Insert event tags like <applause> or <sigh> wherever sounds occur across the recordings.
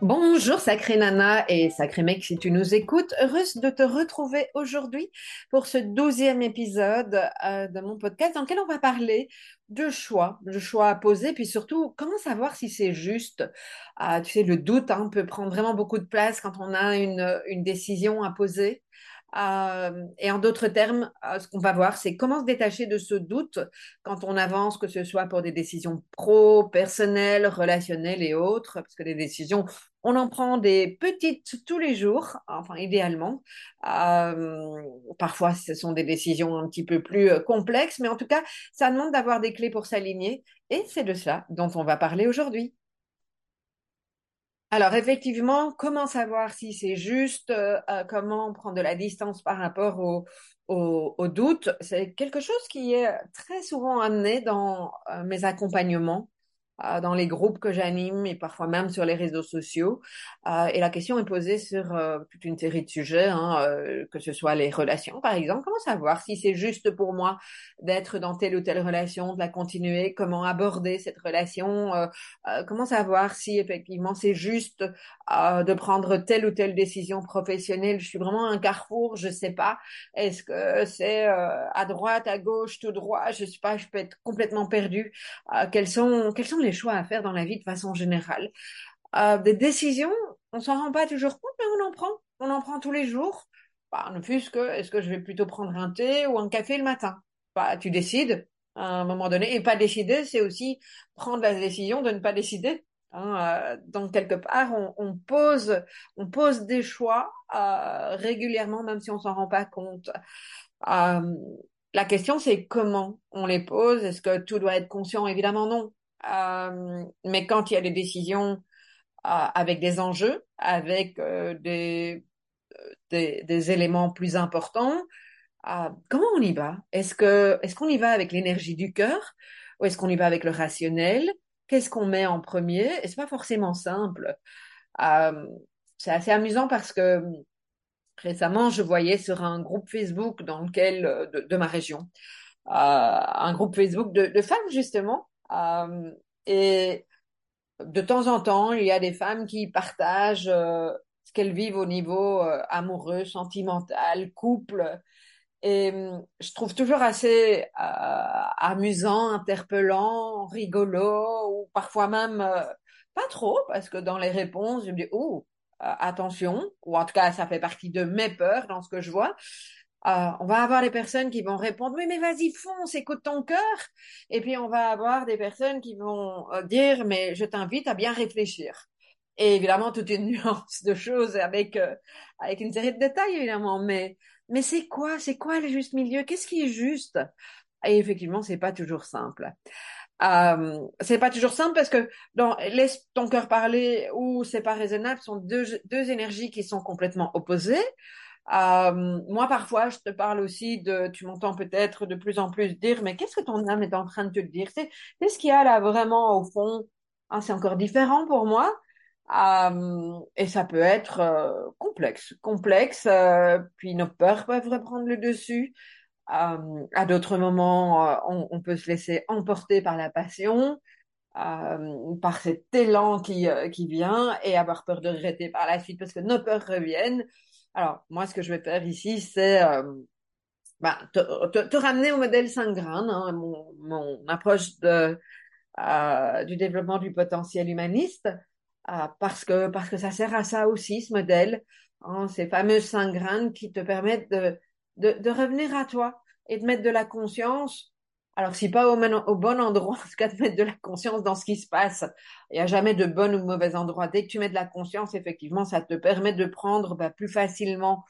Bonjour sacré Nana et sacré mec si tu nous écoutes, heureuse de te retrouver aujourd'hui pour ce douzième épisode euh, de mon podcast dans lequel on va parler de choix, de choix à poser, puis surtout comment savoir si c'est juste? Euh, tu sais, le doute hein, peut prendre vraiment beaucoup de place quand on a une décision à poser. Euh, et en d'autres termes, euh, ce qu'on va voir, c'est comment se détacher de ce doute quand on avance, que ce soit pour des décisions pro, personnelles, relationnelles et autres, parce que les décisions, on en prend des petites tous les jours, enfin idéalement. Euh, parfois, ce sont des décisions un petit peu plus complexes, mais en tout cas, ça demande d'avoir des clés pour s'aligner, et c'est de cela dont on va parler aujourd'hui. Alors effectivement, comment savoir si c'est juste, euh, euh, comment prendre de la distance par rapport au, au, doute, c'est quelque chose qui est très souvent amené dans euh, mes accompagnements euh, dans les groupes que j'anime et parfois même sur les réseaux sociaux. Euh, et la question est posée sur euh, toute une série de sujets, hein, que ce soit les relations, par exemple. Comment savoir si c'est juste pour moi d'être dans telle ou telle relation, de la continuer, comment aborder cette relation, comment savoir si effectivement c'est juste de prendre telle ou telle décision professionnelle? Je suis vraiment un carrefour, je sais pas. Est-ce que c'est à droite, à gauche, tout droit? Je sais pas. Je peux être complètement perdue. quels sont quels sont les choix à faire dans la vie de façon générale. Euh, des décisions, on s'en rend pas toujours compte, mais on en prend. On en prend tous les jours. Bah, ne plus que, est-ce que je vais plutôt prendre un thé ou un café le matin? Bah, Tu décides à un moment donné. Et pas décider, c'est aussi prendre la décision de ne pas décider. Hein, euh, donc quelque part, on, pose, on pose des choix euh, régulièrement, même si on s'en rend pas compte. la question, c'est comment on les pose? Est-ce que tout doit être conscient? Évidemment non. Euh, mais quand il y a des décisions euh, avec des enjeux, avec euh, des, éléments plus importants, comment on y va? Est-ce que est-ce qu'on y va avec l'énergie du cœur ou est-ce qu'on y va avec le rationnel? Qu'est-ce qu'on met en premier? Et c'est pas forcément simple. c'est assez amusant parce que récemment, je voyais sur un groupe Facebook dans lequel de, ma région, un groupe Facebook de femmes justement euh, et de temps en temps, il y a des femmes qui partagent euh, ce qu'elles vivent au niveau euh, amoureux, sentimental, couple. Et je trouve toujours assez amusant, interpellant, rigolo, ou parfois même pas trop, parce que dans les réponses, je me dis, oh, attention, ou en tout cas, ça fait partie de mes peurs dans ce que je vois. Euh, on va avoir des personnes qui vont répondre oui mais vas-y fonce écoute ton cœur. Et puis on va avoir des personnes qui vont euh, dire mais je t'invite à bien réfléchir. Et évidemment toute une <laughs> nuance de choses avec euh, avec une série de détails évidemment. Mais mais c'est quoi c'est quoi le juste milieu? Qu'est-ce qui est juste? Et effectivement c'est pas toujours simple. Euh, c'est pas toujours simple parce que dans laisse ton cœur parler ou c'est pas raisonnable sont deux deux énergies qui sont complètement opposées euh, moi, parfois, je te parle aussi de, tu m'entends peut-être de plus en plus dire, mais qu'est-ce que ton âme est en train de te dire? C'est ce qu'il y a là vraiment au fond? Ah, C'est encore différent pour moi. Euh, et ça peut être euh, complexe, complexe. Euh, puis nos peurs peuvent reprendre le dessus. Euh, à d'autres moments, on, on, peut se laisser emporter par la passion, par cet élan qui, qui vient, et avoir peur de regretter par la suite parce que nos peurs reviennent. Alors, moi, ce que je vais faire ici, c'est euh, bah, te, ramener au modèle 5 grains, hein, mon, approche euh, du développement du potentiel humaniste, euh, parce que parce que ça sert à ça aussi, ce modèle, hein, ces fameuses cinq graines qui te permettent de revenir à toi et de mettre de la conscience alors, si pas au, bon endroit, en tout cas de mettre de la conscience dans ce qui se passe. Il n'y a jamais de bon ou de mauvais endroit. Dès que tu mets de la conscience, effectivement, ça te permet de prendre bah, plus facilement,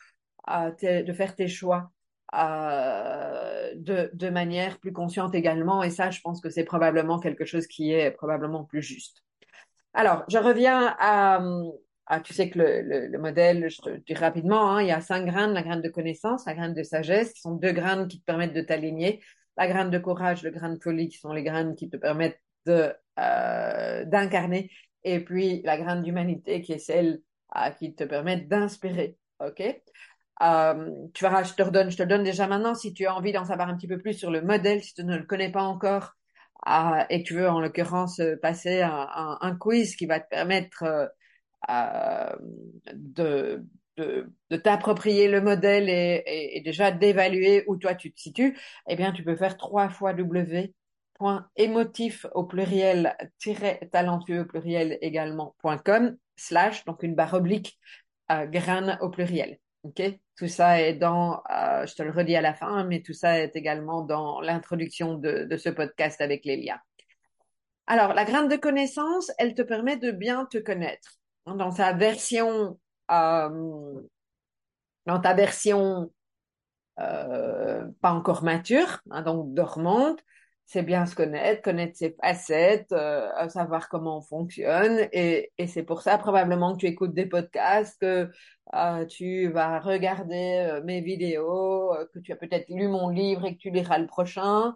euh, de faire tes choix euh, de, manière plus consciente également. Et ça, je pense que c'est probablement quelque chose qui est probablement plus juste. Alors, je reviens à, tu sais que le, modèle, je te dis rapidement, hein, il y a cinq graines, la graine de connaissance, la graine de sagesse, qui sont deux graines qui te permettent de t'aligner la graine de courage, le grain de folie, qui sont les graines qui te permettent euh, d'incarner, et puis la graine d'humanité, qui est celle euh, qui te permet d'inspirer. Ok? Euh, Tu verras, je te redonne, je te donne déjà maintenant si tu as envie d'en savoir un petit peu plus sur le modèle, si tu ne le connais pas encore. Euh, et tu veux en l'occurrence passer un, quiz qui va te permettre de, de, t'approprier le modèle et, déjà d'évaluer où toi tu te situes, eh bien, tu peux faire trois fois W point émotif au pluriel talentueux au pluriel également point com slash donc une barre oblique euh, graine au pluriel. Ok? Tout ça est dans euh, je te le redis à la fin mais tout ça est également dans l'introduction de, ce podcast avec Lélia. Alors la graine de connaissance elle te permet de bien te connaître. Dans sa version euh, dans ta version euh, pas encore mature, hein, donc dormante, c'est bien se connaître, connaître ses facettes, euh, savoir comment on fonctionne. Et, c'est pour ça probablement que tu écoutes des podcasts, que tu vas regarder mes vidéos, que tu as peut-être lu mon livre et que tu liras le prochain,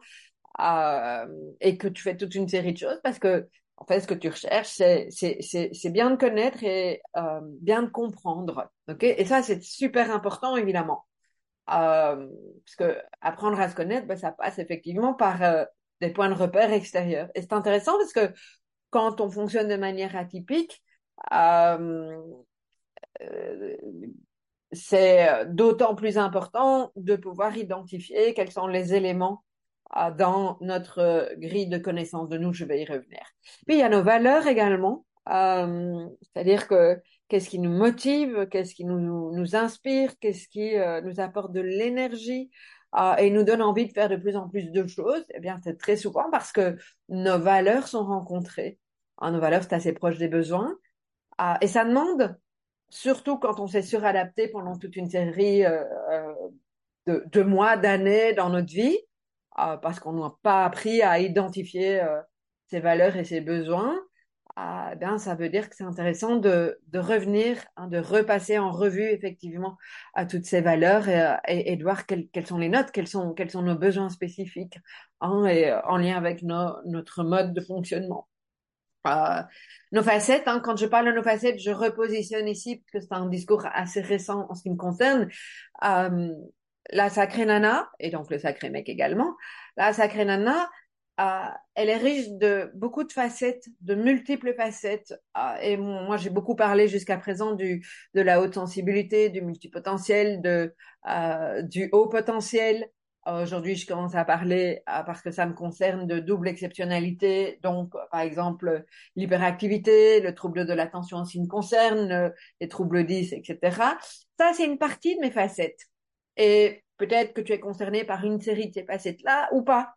et que tu fais toute une série de choses parce que en fait, ce que tu recherches, c'est bien de connaître et euh, bien de comprendre. et ça, c'est super important, évidemment. Euh, parce que apprendre à se connaître, ben, ça passe effectivement par euh, des points de repère extérieurs. Et c'est intéressant parce que quand on fonctionne de manière atypique, c'est d'autant plus important de pouvoir identifier quels sont les éléments dans notre grille de connaissances de nous, je vais y revenir. Puis il y a nos valeurs également, euh, c'est-à-dire que qu'est-ce qui nous motive, qu'est-ce qui nous, inspire, qu'est-ce qui euh, nous apporte de l'énergie euh, et nous donne envie de faire de plus en plus de choses. Eh bien, c'est très souvent parce que nos valeurs sont rencontrées. Ah, nos valeurs, c'est assez proche des besoins. Ah, et ça demande, surtout quand on s'est suradapté pendant toute une série euh, euh, de, mois, d'années dans notre vie, euh, parce qu'on n'a pas appris à identifier euh, ses valeurs et ses besoins, euh, ben, ça veut dire que c'est intéressant de, de revenir, hein, de repasser en revue effectivement à toutes ces valeurs et, et, et de voir quelles, quelles, sont les notes, quels sont, quels sont nos besoins spécifiques hein, et en lien avec nos, notre mode de fonctionnement. Euh, nos facettes, hein, quand je parle de nos facettes, je repositionne ici, parce que c'est un discours assez récent en ce qui me concerne. Euh, la sacrée nana, et donc le sacré mec également, la sacrée nana, euh, elle est riche de beaucoup de facettes, de multiples facettes. Euh, et moi, j'ai beaucoup parlé jusqu'à présent du, de la haute sensibilité, du multipotentiel, de, euh, du haut potentiel. Aujourd'hui, je commence à parler, parce que ça me concerne, de double exceptionnalité. Donc, par exemple, l'hyperactivité, le trouble de l'attention en ce qui me concerne, les troubles 10, etc. Ça, c'est une partie de mes facettes. Et peut-être que tu es concerné par une série de ces facettes-là ou pas.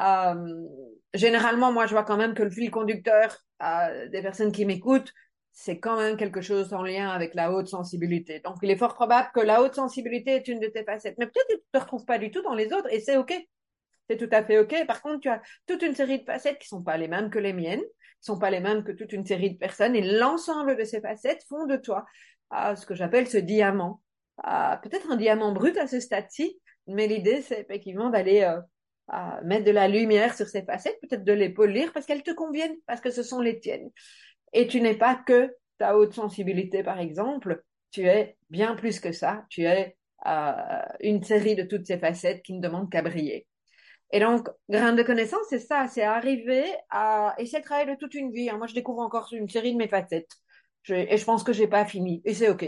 Euh, généralement, moi, je vois quand même que le fil conducteur euh, des personnes qui m'écoutent, c'est quand même quelque chose en lien avec la haute sensibilité. Donc, il est fort probable que la haute sensibilité est une de tes facettes. Mais peut-être que tu ne te retrouves pas du tout dans les autres et c'est OK. C'est tout à fait OK. Par contre, tu as toute une série de facettes qui sont pas les mêmes que les miennes, qui sont pas les mêmes que toute une série de personnes et l'ensemble de ces facettes font de toi euh, ce que j'appelle ce diamant peut-être un diamant brut à ce stade-ci, mais l'idée, c'est effectivement d'aller euh, mettre de la lumière sur ces facettes, peut-être de les polir parce qu'elles te conviennent, parce que ce sont les tiennes. Et tu n'es pas que ta haute sensibilité, par exemple, tu es bien plus que ça, tu es euh, une série de toutes ces facettes qui ne demandent qu'à briller. Et donc, grain de connaissance, c'est ça, c'est arriver à... Et c'est le travail de toute une vie. Hein. Moi, je découvre encore une série de mes facettes. Et je pense que j'ai pas fini. Et c'est OK.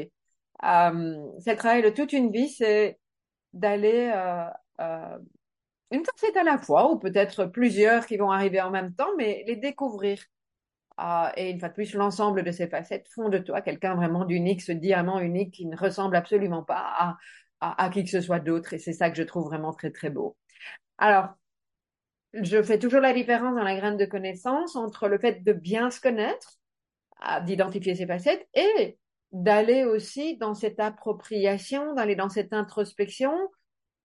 Euh, c'est le travail de toute une vie, c'est d'aller euh, euh, une facette à la fois, ou peut-être plusieurs qui vont arriver en même temps, mais les découvrir. Ah, et une fois de plus, l'ensemble de ces facettes font de toi quelqu'un vraiment d'unique, ce diamant unique qui ne ressemble absolument pas à, à, à qui que ce soit d'autre. Et c'est ça que je trouve vraiment très, très beau. Alors, je fais toujours la différence dans la graine de connaissance entre le fait de bien se connaître, d'identifier ses facettes, et d'aller aussi dans cette appropriation, d'aller dans cette introspection.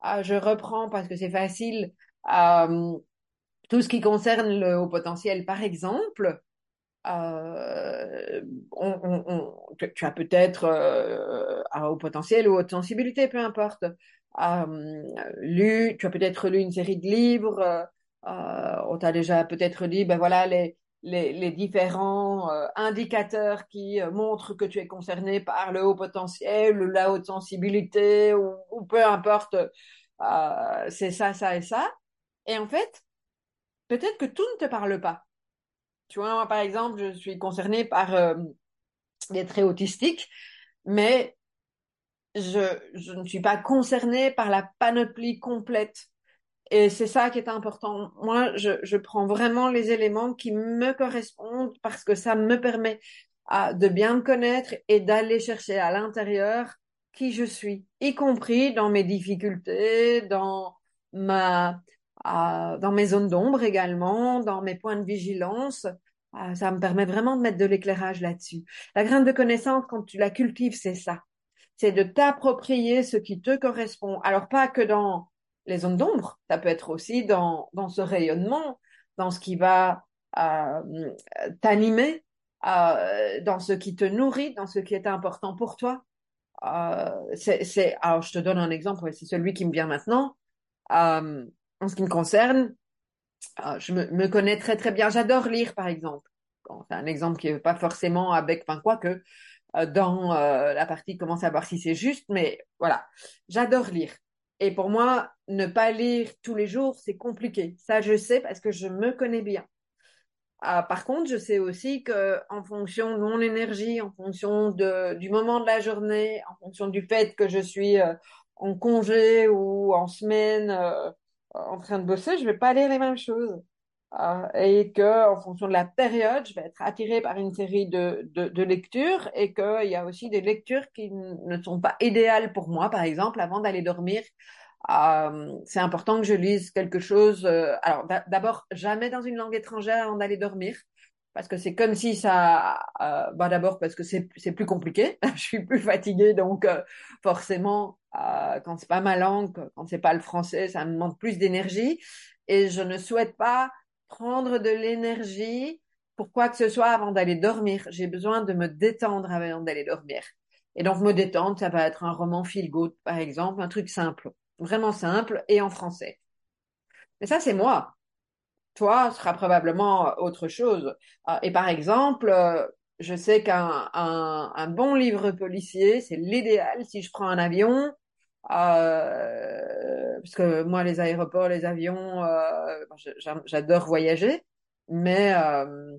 Ah, je reprends parce que c'est facile. Euh, tout ce qui concerne le haut potentiel, par exemple, euh, tu as peut-être euh, un haut potentiel ou haute sensibilité, peu importe. Lu, tu as peut-être lu une série de livres. On t'a déjà peut-être dit, ben voilà les les, différents euh, indicateurs qui euh, montrent que tu es concerné par le haut potentiel, la haute sensibilité ou, peu importe. c'est ça, ça et ça. Et en fait, peut-être que tout ne te parle pas. Tu vois, moi, par exemple, je suis concernée par euh, des traits autistiques, mais je, je ne suis pas concernée par la panoplie complète. Et c'est ça qui est important. Moi, je, je prends vraiment les éléments qui me correspondent parce que ça me permet à, de bien me connaître et d'aller chercher à l'intérieur qui je suis, y compris dans mes difficultés, dans ma, dans mes zones d'ombre également, dans mes points de vigilance. Ah, ça me permet vraiment de mettre de l'éclairage là-dessus. La graine de connaissance, quand tu la cultives, c'est ça. C'est de t'approprier ce qui te correspond. Alors pas que dans les zones d'ombre, ça peut être aussi dans, dans ce rayonnement, dans ce qui va euh, t'animer, euh, dans ce qui te nourrit, dans ce qui est important pour toi. Euh, c'est, alors je te donne un exemple, c'est celui qui me vient maintenant. Euh, en ce qui me concerne, je me, me, connais très très bien. J'adore lire, par exemple. C'est un exemple qui n'est pas forcément avec, enfin quoi que, dans la partie comment savoir si c'est juste, mais voilà, j'adore lire. Et pour moi, ne pas lire tous les jours, c'est compliqué. Ça, je sais parce que je me connais bien. Euh, par contre, je sais aussi que en fonction de mon énergie, en fonction de, du moment de la journée, en fonction du fait que je suis euh, en congé ou en semaine, euh, en train de bosser, je vais pas lire les mêmes choses. Euh, et que en fonction de la période, je vais être attirée par une série de, de, de lectures et qu'il y a aussi des lectures qui ne sont pas idéales pour moi. Par exemple, avant d'aller dormir, euh, c'est important que je lise quelque chose. Euh, alors d'abord, jamais dans une langue étrangère avant d'aller dormir. Parce que c'est comme si ça, bah d'abord parce que c'est c'est plus compliqué, <laughs> je suis plus fatiguée donc forcément quand c'est pas ma langue, quand c'est pas le français, ça me demande plus d'énergie et je ne souhaite pas prendre de l'énergie pour quoi que ce soit avant d'aller dormir? J'ai besoin de me détendre avant d'aller dormir. Et donc, me détendre, ça va être un roman feel par exemple, un truc simple, vraiment simple et en français. Mais ça, c'est moi. Toi, ce sera probablement autre chose. Euh, et par exemple, euh, je sais qu'un un, un bon livre policier, c'est l'idéal si je prends un avion euh, parce que moi, les aéroports, les avions, euh, j'adore voyager, mais euh,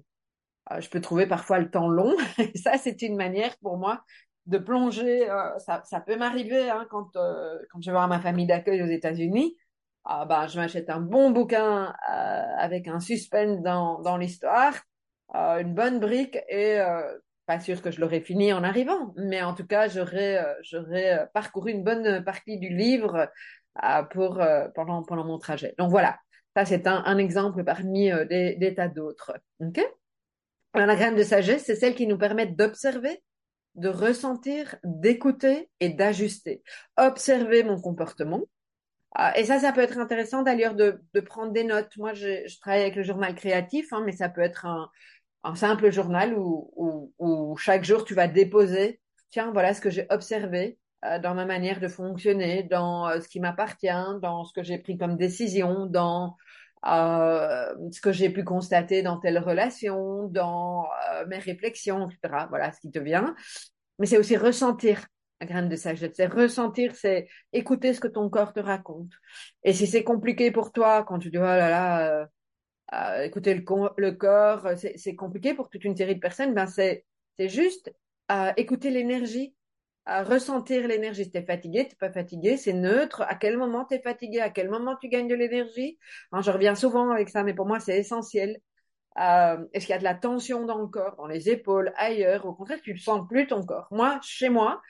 je peux trouver parfois le temps long. <laughs> Et ça, c'est une manière pour moi de plonger. Euh, ça, ça peut m'arriver hein, quand, euh, quand je vais voir ma famille d'accueil aux États-Unis. Ah, bah, je m'achète un bon bouquin euh, avec un suspense dans, dans l'histoire, une bonne brique et pas sûr que je l'aurais fini en arrivant, mais en tout cas, j'aurais euh, euh, parcouru une bonne partie du livre euh, pour pendant mon trajet. Donc voilà, ça c'est un, exemple parmi des, tas d'autres. Ok? La graine de sagesse, c'est celle qui nous permet d'observer, de ressentir, d'écouter et d'ajuster. Observer mon comportement. Et ça, ça peut être intéressant d'ailleurs de, prendre des notes. Moi, je, je travaille avec le journal créatif, hein, mais ça peut être un, un simple journal où, où, où, chaque jour tu vas déposer, tiens, voilà ce que j'ai observé euh, dans ma manière de fonctionner, dans euh, ce qui m'appartient, dans ce que j'ai pris comme décision, dans euh, ce que j'ai pu constater dans telle relation, dans euh, mes réflexions, etc. Voilà ce qui te vient. Mais c'est aussi ressentir la graine de sagesse. C'est ressentir, c'est écouter ce que ton corps te raconte. Et si c'est compliqué pour toi, quand tu dis, oh là là, euh, euh, écouter le, le corps, c'est compliqué pour toute une série de personnes, ben c'est juste euh, écouter l'énergie. ressentir l'énergie. Si tu es fatigué, tu pas fatigué, c'est neutre. À quel moment tu es fatigué, à quel moment tu gagnes de l'énergie? je reviens souvent avec ça, mais pour moi, c'est essentiel. Euh, est-ce qu'il y a de la tension dans le corps, dans les épaules, ailleurs? Au contraire, tu ne sens plus ton corps. Moi, chez moi,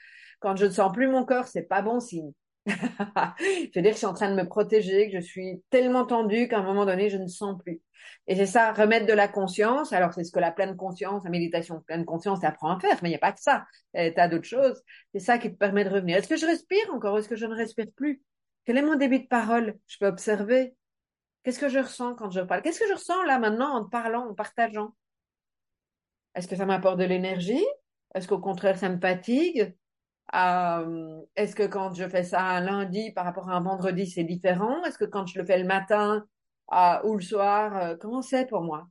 quand je ne sens plus mon corps, c'est pas bon signe. Je veux dire que je suis en train de me protéger, que je suis tellement tendue qu'à un moment donné, je ne sens plus. Et c'est ça, remettre de la conscience. Alors, c'est ce que la pleine conscience, la méditation pleine conscience apprend à faire, mais il n'y a pas que ça. Tu as d'autres choses. C'est ça qui te permet de revenir. Est-ce que je respire encore Est-ce que je ne respire plus? Quel est mon débit de parole? Je peux observer. Qu'est-ce que je ressens quand je parle? Qu'est-ce que je ressens là maintenant en parlant, en partageant? Est-ce que ça m'apporte de l'énergie? Est-ce qu'au contraire, ça me fatigue? Euh, Est-ce que quand je fais ça un lundi par rapport à un vendredi, c'est différent? Est-ce que quand je le fais le matin euh, ou le soir, euh, comment c'est pour moi?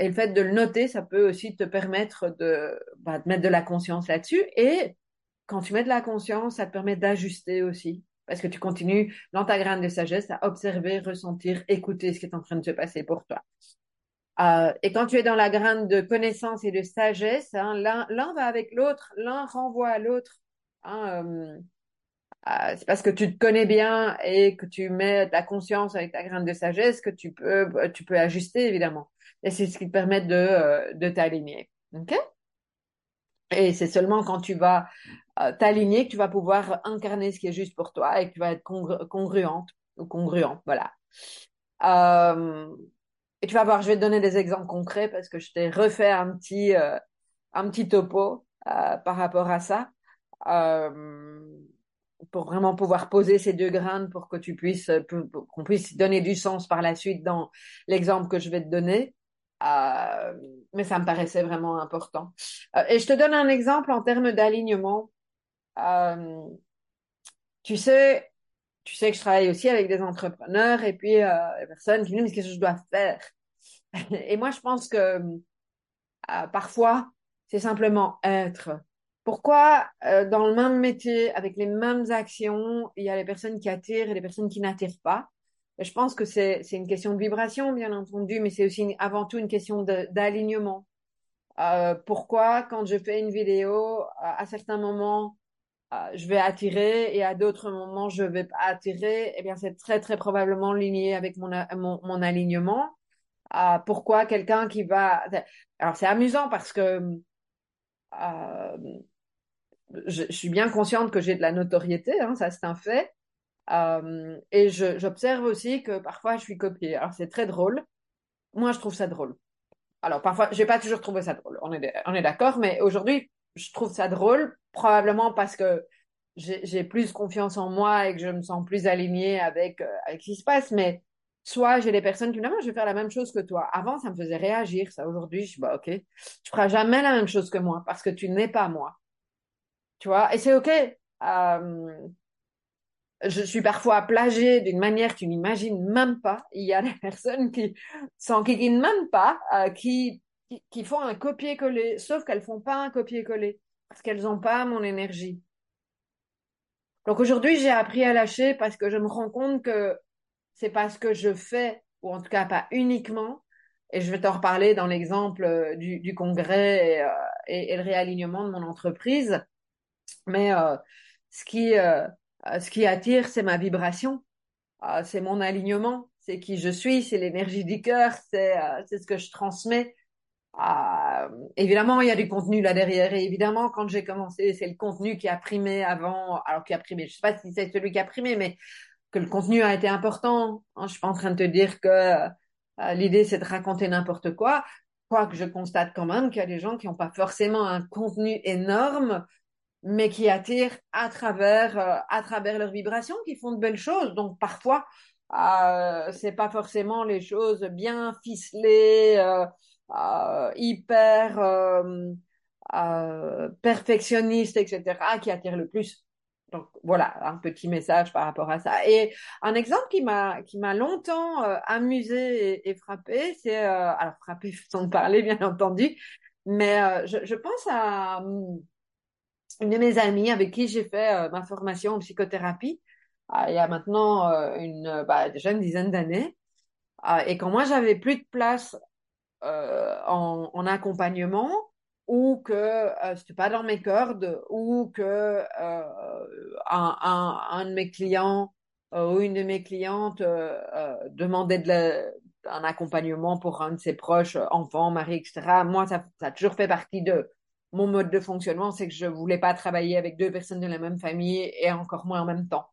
Et le fait de le noter, ça peut aussi te permettre de, bah, de mettre de la conscience là-dessus. Et quand tu mets de la conscience, ça te permet d'ajuster aussi parce que tu continues dans ta graine de sagesse à observer, ressentir, écouter ce qui est en train de se passer pour toi. Euh, et quand tu es dans la graine de connaissance et de sagesse, hein, l'un va avec l'autre, l'un renvoie à l'autre. Hein, euh, euh, c'est parce que tu te connais bien et que tu mets ta conscience avec ta graine de sagesse que tu peux, tu peux ajuster évidemment. Et c'est ce qui te permet de, de t'aligner. Ok? Et c'est seulement quand tu vas t'aligner, que tu vas pouvoir incarner ce qui est juste pour toi et que tu vas être congruente ou congruent. Voilà. Et tu vas voir, je vais te donner des exemples concrets parce que je t'ai refait un petit, euh, un petit topo par rapport à ça. pour vraiment pouvoir poser ces deux graines pour que tu puisses, qu'on puisse donner du sens par la suite dans l'exemple que je vais te donner. mais ça me paraissait vraiment important. et je te donne un exemple en termes d'alignement. Euh, tu sais, tu sais que je travaille aussi avec des entrepreneurs et puis euh, des personnes qui me disent qu'est-ce que je dois faire. <laughs> et moi, je pense que euh, parfois, c'est simplement être. Pourquoi dans le même métier, avec les mêmes actions, il y a les personnes qui attirent et les personnes qui n'attirent pas? Je pense que c'est une question de vibration, bien entendu, mais c'est aussi avant tout une question d'alignement. pourquoi, quand je fais une vidéo, à certains moments, euh, je vais attirer et à d'autres moments je vais pas attirer, eh bien c'est très très probablement lié avec mon, mon, alignement. Euh, pourquoi quelqu'un qui va... Alors c'est amusant parce que euh, je, suis bien consciente que j'ai de la notoriété, hein, ça c'est un fait. Et j'observe aussi que parfois je suis copiée. Alors c'est très drôle. Moi je trouve ça drôle. Alors parfois, j'ai pas toujours trouvé ça drôle. On est, on est d'accord, mais aujourd'hui, je trouve ça drôle, probablement parce que j'ai plus confiance en moi et que je me sens plus alignée avec, euh, avec ce qui se passe. Mais soit j'ai des personnes qui me disent, ah, je vais faire la même chose que toi. Avant, ça me faisait réagir. Ça, aujourd'hui, je suis, bah, ok, tu feras jamais la même chose que moi parce que tu n'es pas moi. Tu vois, et c'est ok. Euh, je suis parfois plagiée d'une manière que tu n'imagines même pas. Il y a des <laughs> personnes qui s'en qui même pas, euh, qui qui, font un copier-coller, sauf qu'elles font pas un copier-coller parce qu'elles n'ont pas mon énergie. Donc aujourd'hui, j'ai appris à lâcher parce que je me rends compte que c'est pas ce que je fais, ou en tout cas pas uniquement, et je vais t'en reparler dans l'exemple euh, du, congrès euh, et, le réalignement de mon entreprise, mais euh, ce qui attire, c'est ma vibration, c'est mon alignement, c'est qui je suis, c'est l'énergie du cœur, c'est ce que je transmets, euh, évidemment, il y a du contenu là derrière. Et évidemment, quand j'ai commencé, c'est le contenu qui a primé avant. Alors, qui a primé, je sais pas si c'est celui qui a primé, mais que le contenu a été important. Hein, je suis pas en train de te dire que euh, l'idée, c'est de raconter n'importe quoi. Quoique je constate quand même qu'il y a des gens qui n'ont pas forcément un contenu énorme, mais qui attirent à travers, euh, à travers leurs vibrations, qui font de belles choses. Donc, parfois, euh, c'est pas forcément les choses bien ficelées, euh, euh, hyper euh, euh, perfectionniste, etc., qui attire le plus. Donc voilà, un petit message par rapport à ça. Et un exemple qui m'a qui m'a longtemps amusé et, frappé, c'est alors frappé <laughs> sans parler bien entendu, mais je, je, pense à une de mes amies avec qui j'ai fait ma formation en psychothérapie il y a maintenant une bah, déjà une dizaine d'années. et quand moi j'avais plus de place euh, en, en, accompagnement, ou que euh, c'était pas dans mes cordes, ou que euh, un, un, de mes clients euh, ou une de mes clientes euh, euh, demandait de la, un accompagnement pour un de ses proches, enfants, mari, etc. Moi, ça, ça a toujours fait partie de mon mode de fonctionnement, c'est que je voulais pas travailler avec deux personnes de la même famille et encore moins en même temps.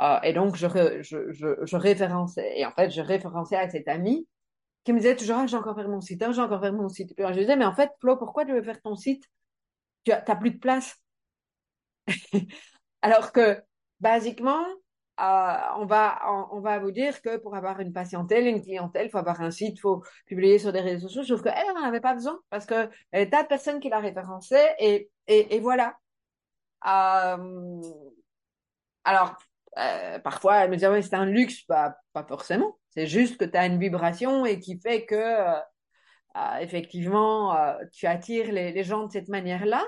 Euh, et donc, je, je, je, je, référençais. Et en fait, je référençais à cet ami qui me disait toujours, ah, j'ai encore fait mon site, ah, j'ai encore fait mon site. Et puis, je disais, mais en fait, Flo, pourquoi tu veux faire ton site? Tu as, plus de place. <laughs> Alors que, basiquement, euh, on, va, on, va vous dire que pour avoir une patientèle, une clientèle, il faut avoir un site, il faut publier sur des réseaux sociaux, sauf qu'elle n'en avait pas besoin parce qu'il y avait tas de personnes qui la référençaient et, et, et voilà. Euh, alors, euh, parfois, elle me disait, ouais, c'est un luxe. Bah, pas forcément. C'est juste que tu as une vibration et qui fait que, euh, euh, effectivement, euh, tu attires les, gens de cette manière-là.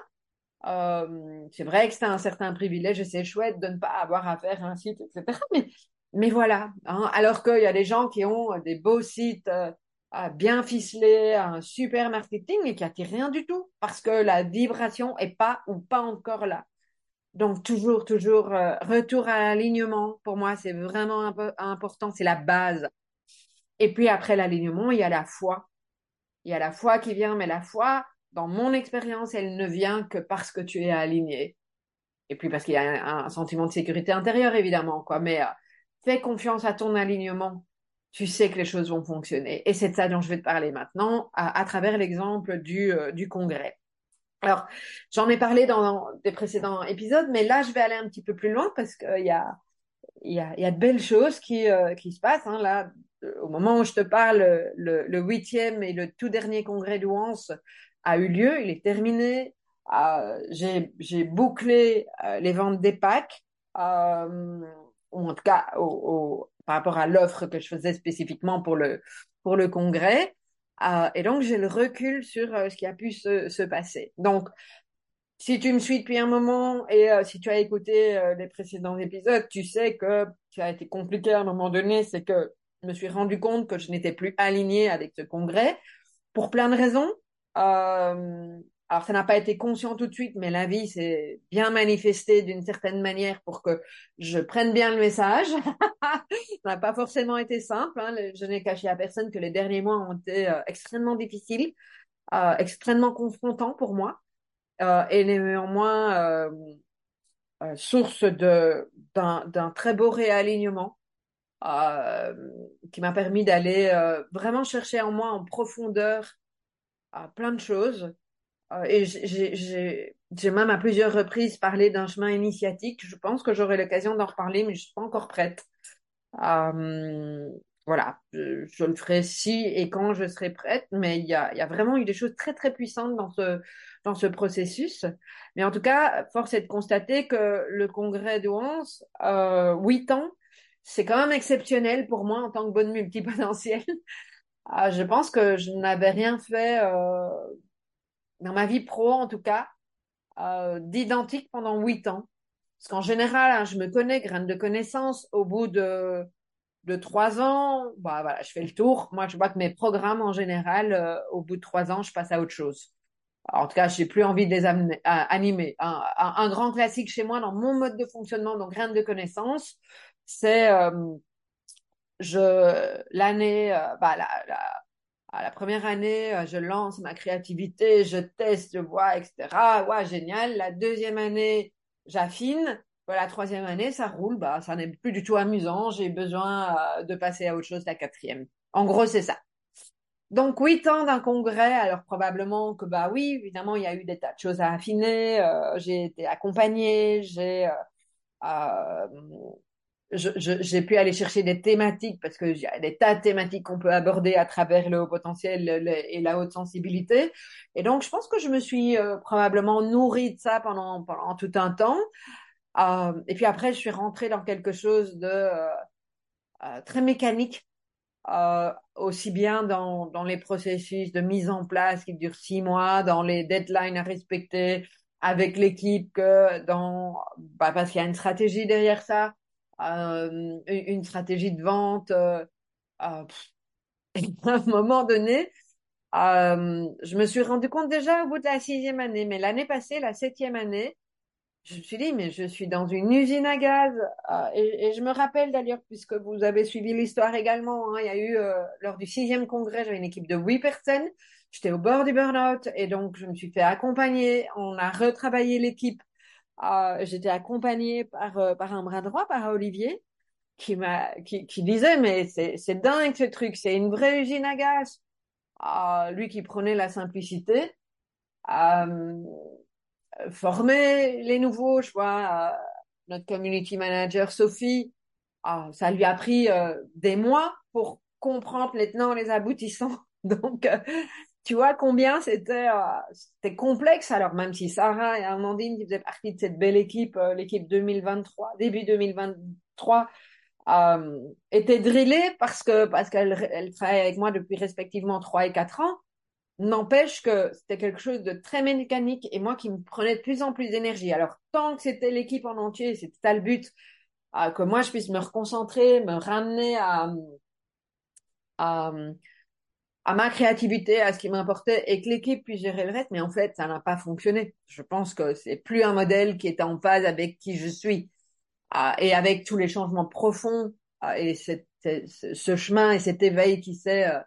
Euh, c'est vrai que c'est un certain privilège et c'est chouette de ne pas avoir à faire un site, etc. Mais, voilà. Hein. Alors qu'il y a des gens qui ont des beaux sites bien ficelés, un super marketing et qui attirent rien du tout parce que la vibration est pas ou pas encore là. Donc toujours, toujours euh, retour à l'alignement. Pour moi, c'est vraiment important, c'est la base. Et puis après l'alignement, il y a la foi. Il y a la foi qui vient, mais la foi, dans mon expérience, elle ne vient que parce que tu es aligné. Et puis parce qu'il y a un, sentiment de sécurité intérieure, évidemment, quoi. Mais euh, fais confiance à ton alignement. Tu sais que les choses vont fonctionner. Et c'est de ça dont je vais te parler maintenant, à, à travers l'exemple du, euh, du congrès. Alors, j'en ai parlé dans des précédents épisodes, mais là, je vais aller un petit peu plus loin parce qu'il y a, y, y a de belles choses qui, euh, qui se passent. Hein. Là, au moment où je te parle, le huitième et le tout dernier congrès d'Ouance a eu lieu, il est terminé. Euh, J'ai bouclé euh, les ventes des packs, euh, ou en tout cas par rapport à l'offre que je faisais spécifiquement pour le, pour le congrès. Euh, et donc, j'ai le recul sur euh, ce qui a pu se, se, passer. Donc, si tu me suis depuis un moment et euh, si tu as écouté les précédents épisodes, tu sais que ça a été compliqué à un moment donné, c'est que je me suis rendu compte que je n'étais plus alignée avec ce congrès pour plein de raisons. Alors, ça n'a pas été conscient tout de suite, mais la vie s'est bien manifestée d'une certaine manière pour que je prenne bien le message. <laughs> ça n'a pas forcément été simple. Hein. Je n'ai caché à personne que les derniers mois ont été euh, extrêmement difficiles, euh, extrêmement confrontants pour moi, euh, et néanmoins source d'un très beau réalignement qui m'a permis d'aller vraiment chercher en moi en profondeur plein de choses et j'ai même à plusieurs reprises parlé d'un chemin initiatique. Je pense que j'aurai l'occasion d'en reparler, mais je suis pas encore prête. Euh, voilà, je, le ferai si et quand je serai prête, mais il y a, y a vraiment eu des choses très très puissantes dans ce dans ce processus. Mais en tout cas, force est de constater que le congrès de Once, euh, huit ans, c'est quand même exceptionnel pour moi en tant que bonne multipotentielle. Euh, <laughs> je pense que je n'avais rien fait euh, dans ma vie pro en tout cas, euh, d'identique pendant huit ans. Parce qu'en général, hein, je me connais, graine de connaissances, au bout de, trois ans, bah, voilà, je fais le tour. Moi, je vois que mes programmes, en général, euh, au bout de trois ans, je passe à autre chose. en tout cas, j'ai plus envie de les animer. Un, grand classique chez moi dans mon mode de fonctionnement, donc graine de connaissances, c'est euh, je l'année, bah, la, la première année, euh, je lance ma créativité, je teste, je vois, etc. Ouais, génial. La deuxième année, j'affine. La troisième année, ça roule. Bah, ça n'est plus du tout amusant. J'ai besoin euh, de passer à autre chose la quatrième. En gros, c'est ça. Donc, huit ans d'un congrès. Alors, probablement que, bah oui, évidemment, il y a eu des tas de choses à affiner. Euh, j'ai été accompagnée. J'ai euh, j'ai pu aller chercher des thématiques parce que y a des tas de thématiques qu'on peut aborder à travers le haut potentiel et la haute sensibilité. Et donc, je pense que je me suis euh, probablement nourrie de ça pendant, pendant tout un temps. Euh, et puis après, je suis rentrée dans quelque chose de euh, euh très mécanique, euh, aussi bien dans, dans les processus de mise en place qui durent six mois, dans les deadlines à respecter avec l'équipe, que dans bah, parce qu'il y a une stratégie derrière ça euh, une stratégie de vente. Euh, <laughs> à un moment donné, Euh, je me suis rendu compte déjà au bout de la sixième année, mais l'année passée, la septième année, je me suis dit, mais je suis dans une usine à gaz. Et, je me rappelle d'ailleurs, puisque vous avez suivi l'histoire également, hein, il y a eu, lors du sixième congrès, j'avais une équipe de huit personnes. J'étais au bord du burn-out et donc je me suis fait accompagner. On a retravaillé l'équipe. Euh, J'étais accompagnée par, euh, par un bras droit, par Olivier, qui, m'a, qui, qui disait, mais c'est, c'est dingue ce truc, c'est une vraie usine à gaz. lui qui prenait la simplicité. Euh, former les nouveaux, je vois, euh, notre community manager Sophie, ah, ça lui a pris euh, des mois pour comprendre les tenants, les aboutissants. <laughs> Donc, euh, tu vois combien c'était c'était complexe. Alors même si Sarah et Amandine qui faisaient partie de cette belle équipe, l'équipe 2023, début 2023, euh, étaient drillées parce que parce qu'elles elles travaillent avec moi depuis respectivement 3 et 4 ans. N'empêche que c'était quelque chose de très mécanique et moi qui me prenait de plus en plus d'énergie. Alors, tant que c'était l'équipe en entier, c'était ça le but, euh, que moi je puisse me reconcentrer, me ramener à, à ma créativité, à ce qui m'importait et que l'équipe puisse gérer le reste. Mais en fait, ça n'a pas fonctionné. Je pense que c'est plus un modèle qui est en phase avec qui je suis euh, et avec tous les changements profonds euh, et ce chemin et cet éveil qui s'est euh,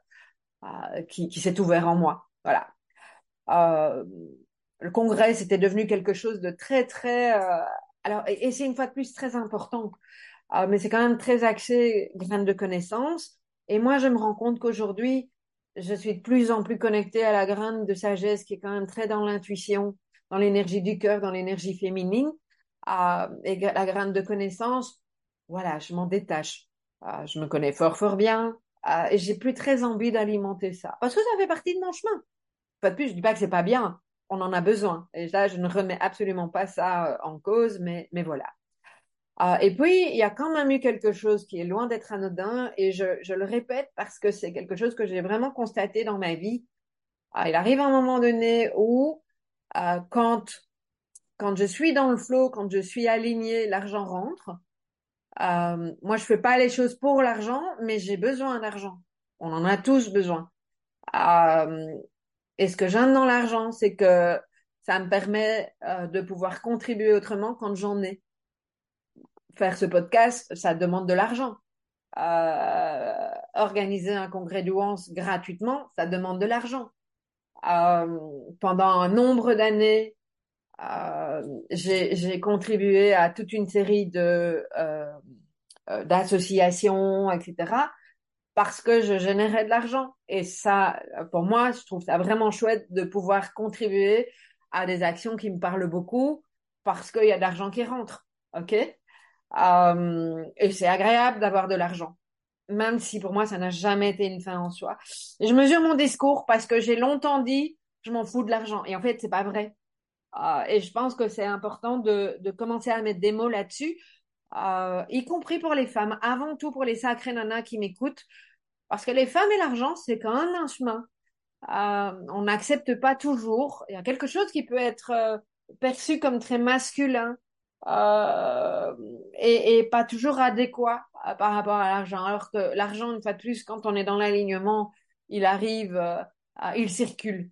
euh, qui, s'est ouvert en moi. Voilà. Euh, le congrès, c'était devenu quelque chose de très, très... Euh, alors, et, c'est une fois de plus très important, mais c'est quand même très axé graine de connaissances. Et moi, je me rends compte qu'aujourd'hui, je suis de plus en plus connectée à la graine de sagesse qui est quand même très dans l'intuition, dans l'énergie du cœur, dans l'énergie féminine. Euh, et la graine de connaissance, voilà, je m'en détache. Euh, je me connais fort, fort bien. Euh, et j'ai plus très envie d'alimenter ça. Parce que ça fait partie de mon chemin. Pas de plus, je dis pas que c'est pas bien. On en a besoin. Et là, je ne remets absolument pas ça euh, en cause, mais, mais voilà. Euh, et puis, il y a quand même eu quelque chose qui est loin d'être anodin, et je, je, le répète parce que c'est quelque chose que j'ai vraiment constaté dans ma vie. Euh, il arrive un moment donné où, euh, quand, quand je suis dans le flow, quand je suis alignée, l'argent rentre. Euh, moi, je fais pas les choses pour l'argent, mais j'ai besoin d'argent. On en a tous besoin. Euh, et ce que j'aime dans l'argent, c'est que ça me permet de pouvoir contribuer autrement quand j'en ai. Faire ce podcast, ça demande de l'argent. Euh, organiser un congrès d'ouance gratuitement, ça demande de l'argent. Euh, pendant un nombre d'années, euh, j'ai contribué à toute une série de d'associations, etc. Parce que je générais de l'argent. Et ça, pour moi, je trouve ça vraiment chouette de pouvoir contribuer à des actions qui me parlent beaucoup parce qu'il y a de l'argent qui rentre. OK? Euh, Et c'est agréable d'avoir de l'argent. Même si pour moi, ça n'a jamais été une fin en soi. Et je mesure mon discours parce que j'ai longtemps dit, je m'en fous de l'argent. Et en fait, c'est pas vrai. Euh, et je pense que c'est important de, de, commencer à mettre des mots là-dessus, euh, y compris pour les femmes, avant tout pour les sacrées nanas qui m'écoutent, parce que les femmes et l'argent, c'est quand même un chemin. On n'accepte pas toujours. Il y a quelque chose qui peut être perçu comme très masculin euh, et, et, pas toujours adéquat par rapport à l'argent. Alors que l'argent, une fois de plus, quand on est dans l'alignement, il arrive, il circule.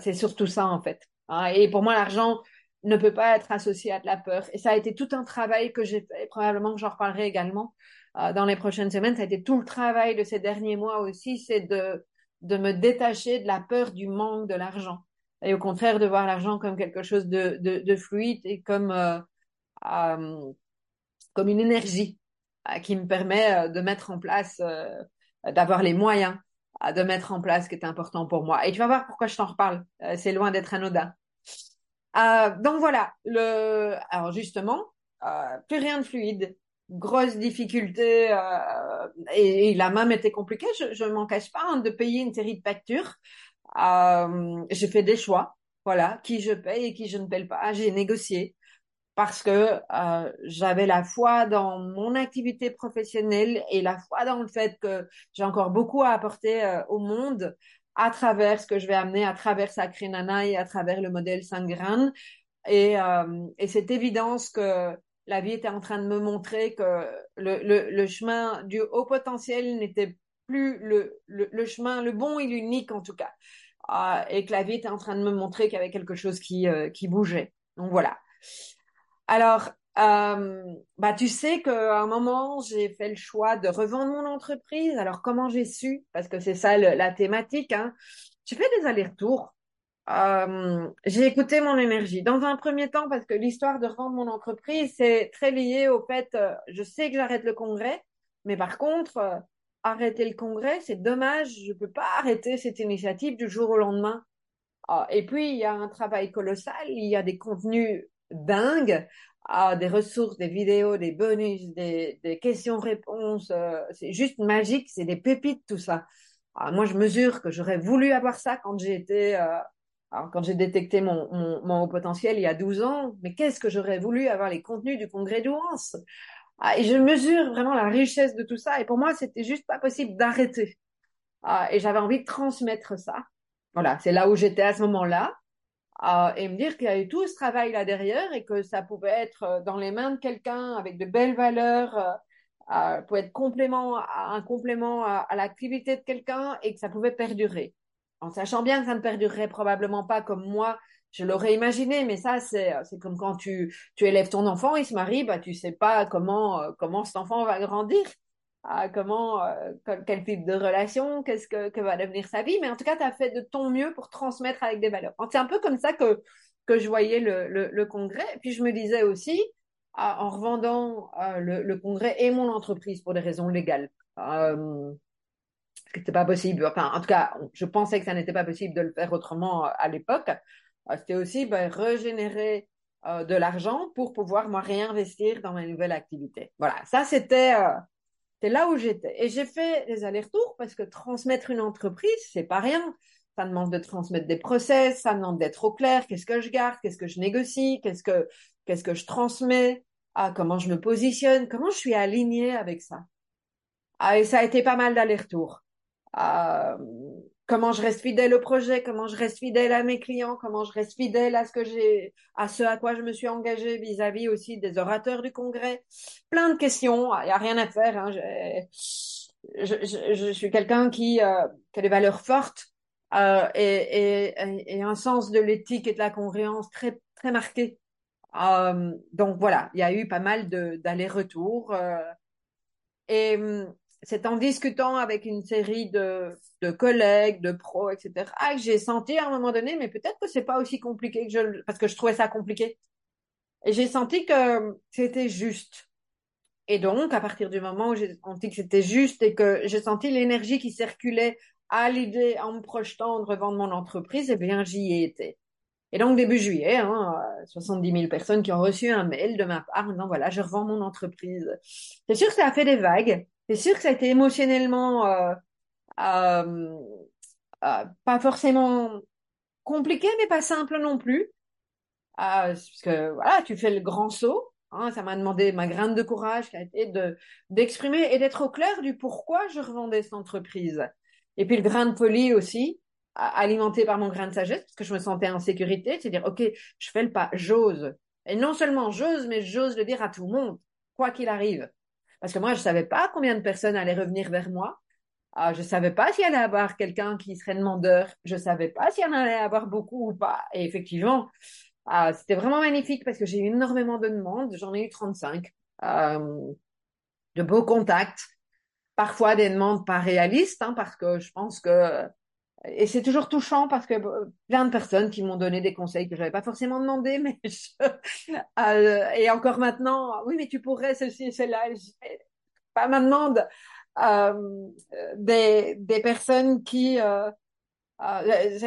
c'est surtout ça en fait. Hein, et pour moi, l'argent ne peut pas être associé à de la peur. Et ça a été tout un travail que j'ai fait, probablement que j'en reparlerai également euh, dans les prochaines semaines. Ça a été tout le travail de ces derniers mois aussi, c'est de, de me détacher de la peur du manque de l'argent. Et au contraire, de voir l'argent comme quelque chose de, de, de fluide et comme, euh, euh, comme une énergie euh, qui me permet euh, de mettre en place, euh, d'avoir les moyens de mettre en place ce qui est important pour moi. Et tu vas voir pourquoi je t'en reparle. c'est loin d'être anodin. Euh, donc voilà, le, alors justement, euh, plus rien de fluide, grosse difficulté euh, et, et, la main était compliquée. Je, je m'en cache pas hein, de payer une série de factures. Euh, j'ai fait des choix, voilà, qui je paye et qui je ne paye pas. J'ai négocié parce que euh, j'avais la foi dans mon activité professionnelle et la foi dans le fait que j'ai encore beaucoup à apporter euh, au monde à travers ce que je vais amener, à travers Sacré Nana et à travers le modèle Sangran. Et, euh, et cette évidence que la vie était en train de me montrer que le, le, le chemin du haut potentiel n'était plus le, le, chemin, le bon et l'unique en tout cas. et que la vie était en train de me montrer qu'il y avait quelque chose qui, qui bougeait. Donc voilà. Alors, euh, bah, tu sais qu'à un moment, j'ai fait le choix de revendre mon entreprise. Alors, comment j'ai su? Parce que c'est ça la thématique. Hein. J'ai fait des allers-retours. Euh, j'ai écouté mon énergie. Dans un premier temps, parce que l'histoire de revendre mon entreprise, c'est très lié au fait, euh, je sais que j'arrête le congrès, mais par contre, euh, arrêter le congrès, c'est dommage. Je peux pas arrêter cette initiative du jour au lendemain. Ah, et puis, il y a un travail colossal. Il y a des contenus dingues ah, des ressources, des vidéos, des bonus, des, des questions-réponses. Euh, c'est juste magique, c'est des pépites tout ça. Ah, moi, je mesure que j'aurais voulu avoir ça quand j'ai été, euh, quand j'ai détecté mon, mon, mon, haut potentiel il y a 12 ans. Mais qu'est-ce que j'aurais voulu avoir les contenus du congrès d'Ouance? Ah, Et je mesure vraiment la richesse de tout ça. Et pour moi, c'était juste pas possible d'arrêter. Ah, et j'avais envie de transmettre ça. Voilà, c'est là où j'étais à ce moment-là et me dire qu'il y a eu tout ce travail là derrière et que ça pouvait être euh, dans les mains de quelqu'un avec de belles valeurs, euh, euh, pour être complément, un complément à, l'activité de quelqu'un et que ça pouvait perdurer. En sachant bien que ça ne perdurerait probablement pas comme moi, je l'aurais imaginé, mais ça, c'est, c'est comme quand tu, tu élèves ton enfant, il se marie, bah, tu sais pas comment, comment cet enfant va grandir comment, euh, quel type de relation, qu'est-ce que, que, va devenir sa vie, mais en tout cas, tu as fait de ton mieux pour transmettre avec des valeurs. C'est un peu comme ça que, que je voyais le, le, le congrès. Puis je me disais aussi, en revendant euh, le, le, congrès et mon entreprise pour des raisons légales, euh, pas possible. Enfin, en tout cas, je pensais que ça n'était pas possible de le faire autrement euh, à l'époque. C'était aussi ben, régénérer de l'argent pour pouvoir moi réinvestir dans ma nouvelle activité. Voilà, ça c'était c'est là où j'étais. Et j'ai fait les allers-retours parce que transmettre une entreprise, c'est pas rien. Ça demande de transmettre des process, ça demande d'être au clair. Qu'est-ce que je garde? Qu'est-ce que je négocie? Qu'est-ce que, qu'est-ce que je transmets? Ah, comment je me positionne? Comment je suis alignée avec ça? Ah, et ça a été pas mal d'allers-retours. Ah, comment je reste fidèle au projet, comment je reste fidèle à mes clients, comment je reste fidèle à ce que j'ai, à ce à quoi je me suis engagée vis-à-vis aussi des orateurs du congrès. Plein de questions, il y a rien à faire. Hein. Je, suis quelqu'un qui, euh, a des valeurs fortes euh, et, un sens de l'éthique et de la congruence très très marqué. Euh, donc voilà, il y a eu pas mal d'allers-retours. Euh, et hum, c'est en discutant avec une série de, de collègues, de pros, etc., ah, que j'ai senti à un moment donné, mais peut-être que c'est pas aussi compliqué que je, parce que je trouvais ça compliqué. Et j'ai senti que c'était juste. Et donc, à partir du moment où j'ai senti que c'était juste et que j'ai senti l'énergie qui circulait à l'idée en me projetant de revendre mon entreprise, eh bien, j'y ai été. Et donc, début juillet, hein, 70 000 personnes qui ont reçu un mail de ma part en disant, voilà, je revends mon entreprise. C'est sûr que ça a fait des vagues. C'est sûr que ça a été émotionnellement euh, euh, euh, pas forcément compliqué, mais pas simple non plus. parce que voilà, tu fais le grand saut. Hein, ça m'a demandé ma graine de courage qui a été de d'exprimer et d'être au clair du pourquoi je revendais cette entreprise. Et puis le grain de folie aussi, alimenté par mon grain de sagesse, parce que je me sentais en sécurité, c'est dire ok, je fais le pas, j'ose. Et non seulement j'ose, mais j'ose le dire à tout le monde, quoi qu'il arrive. Parce que moi, je savais pas combien de personnes allaient revenir vers moi. Ah, je savais pas s'il y allait avoir quelqu'un qui serait demandeur. Je savais pas s'il y en allait avoir beaucoup ou pas. Et effectivement, ah, c'était vraiment magnifique parce que j'ai eu énormément de demandes. J'en ai eu 35. Euh, de beaux contacts. Parfois des demandes pas réalistes, hein, parce que je pense que et c'est toujours touchant parce que euh, plein de personnes qui m'ont donné des conseils que j'avais pas forcément demandé, mais <laughs> je, euh, et encore maintenant, oui, mais tu pourrais ceci et cela. Pas maintenant euh, des, des personnes qui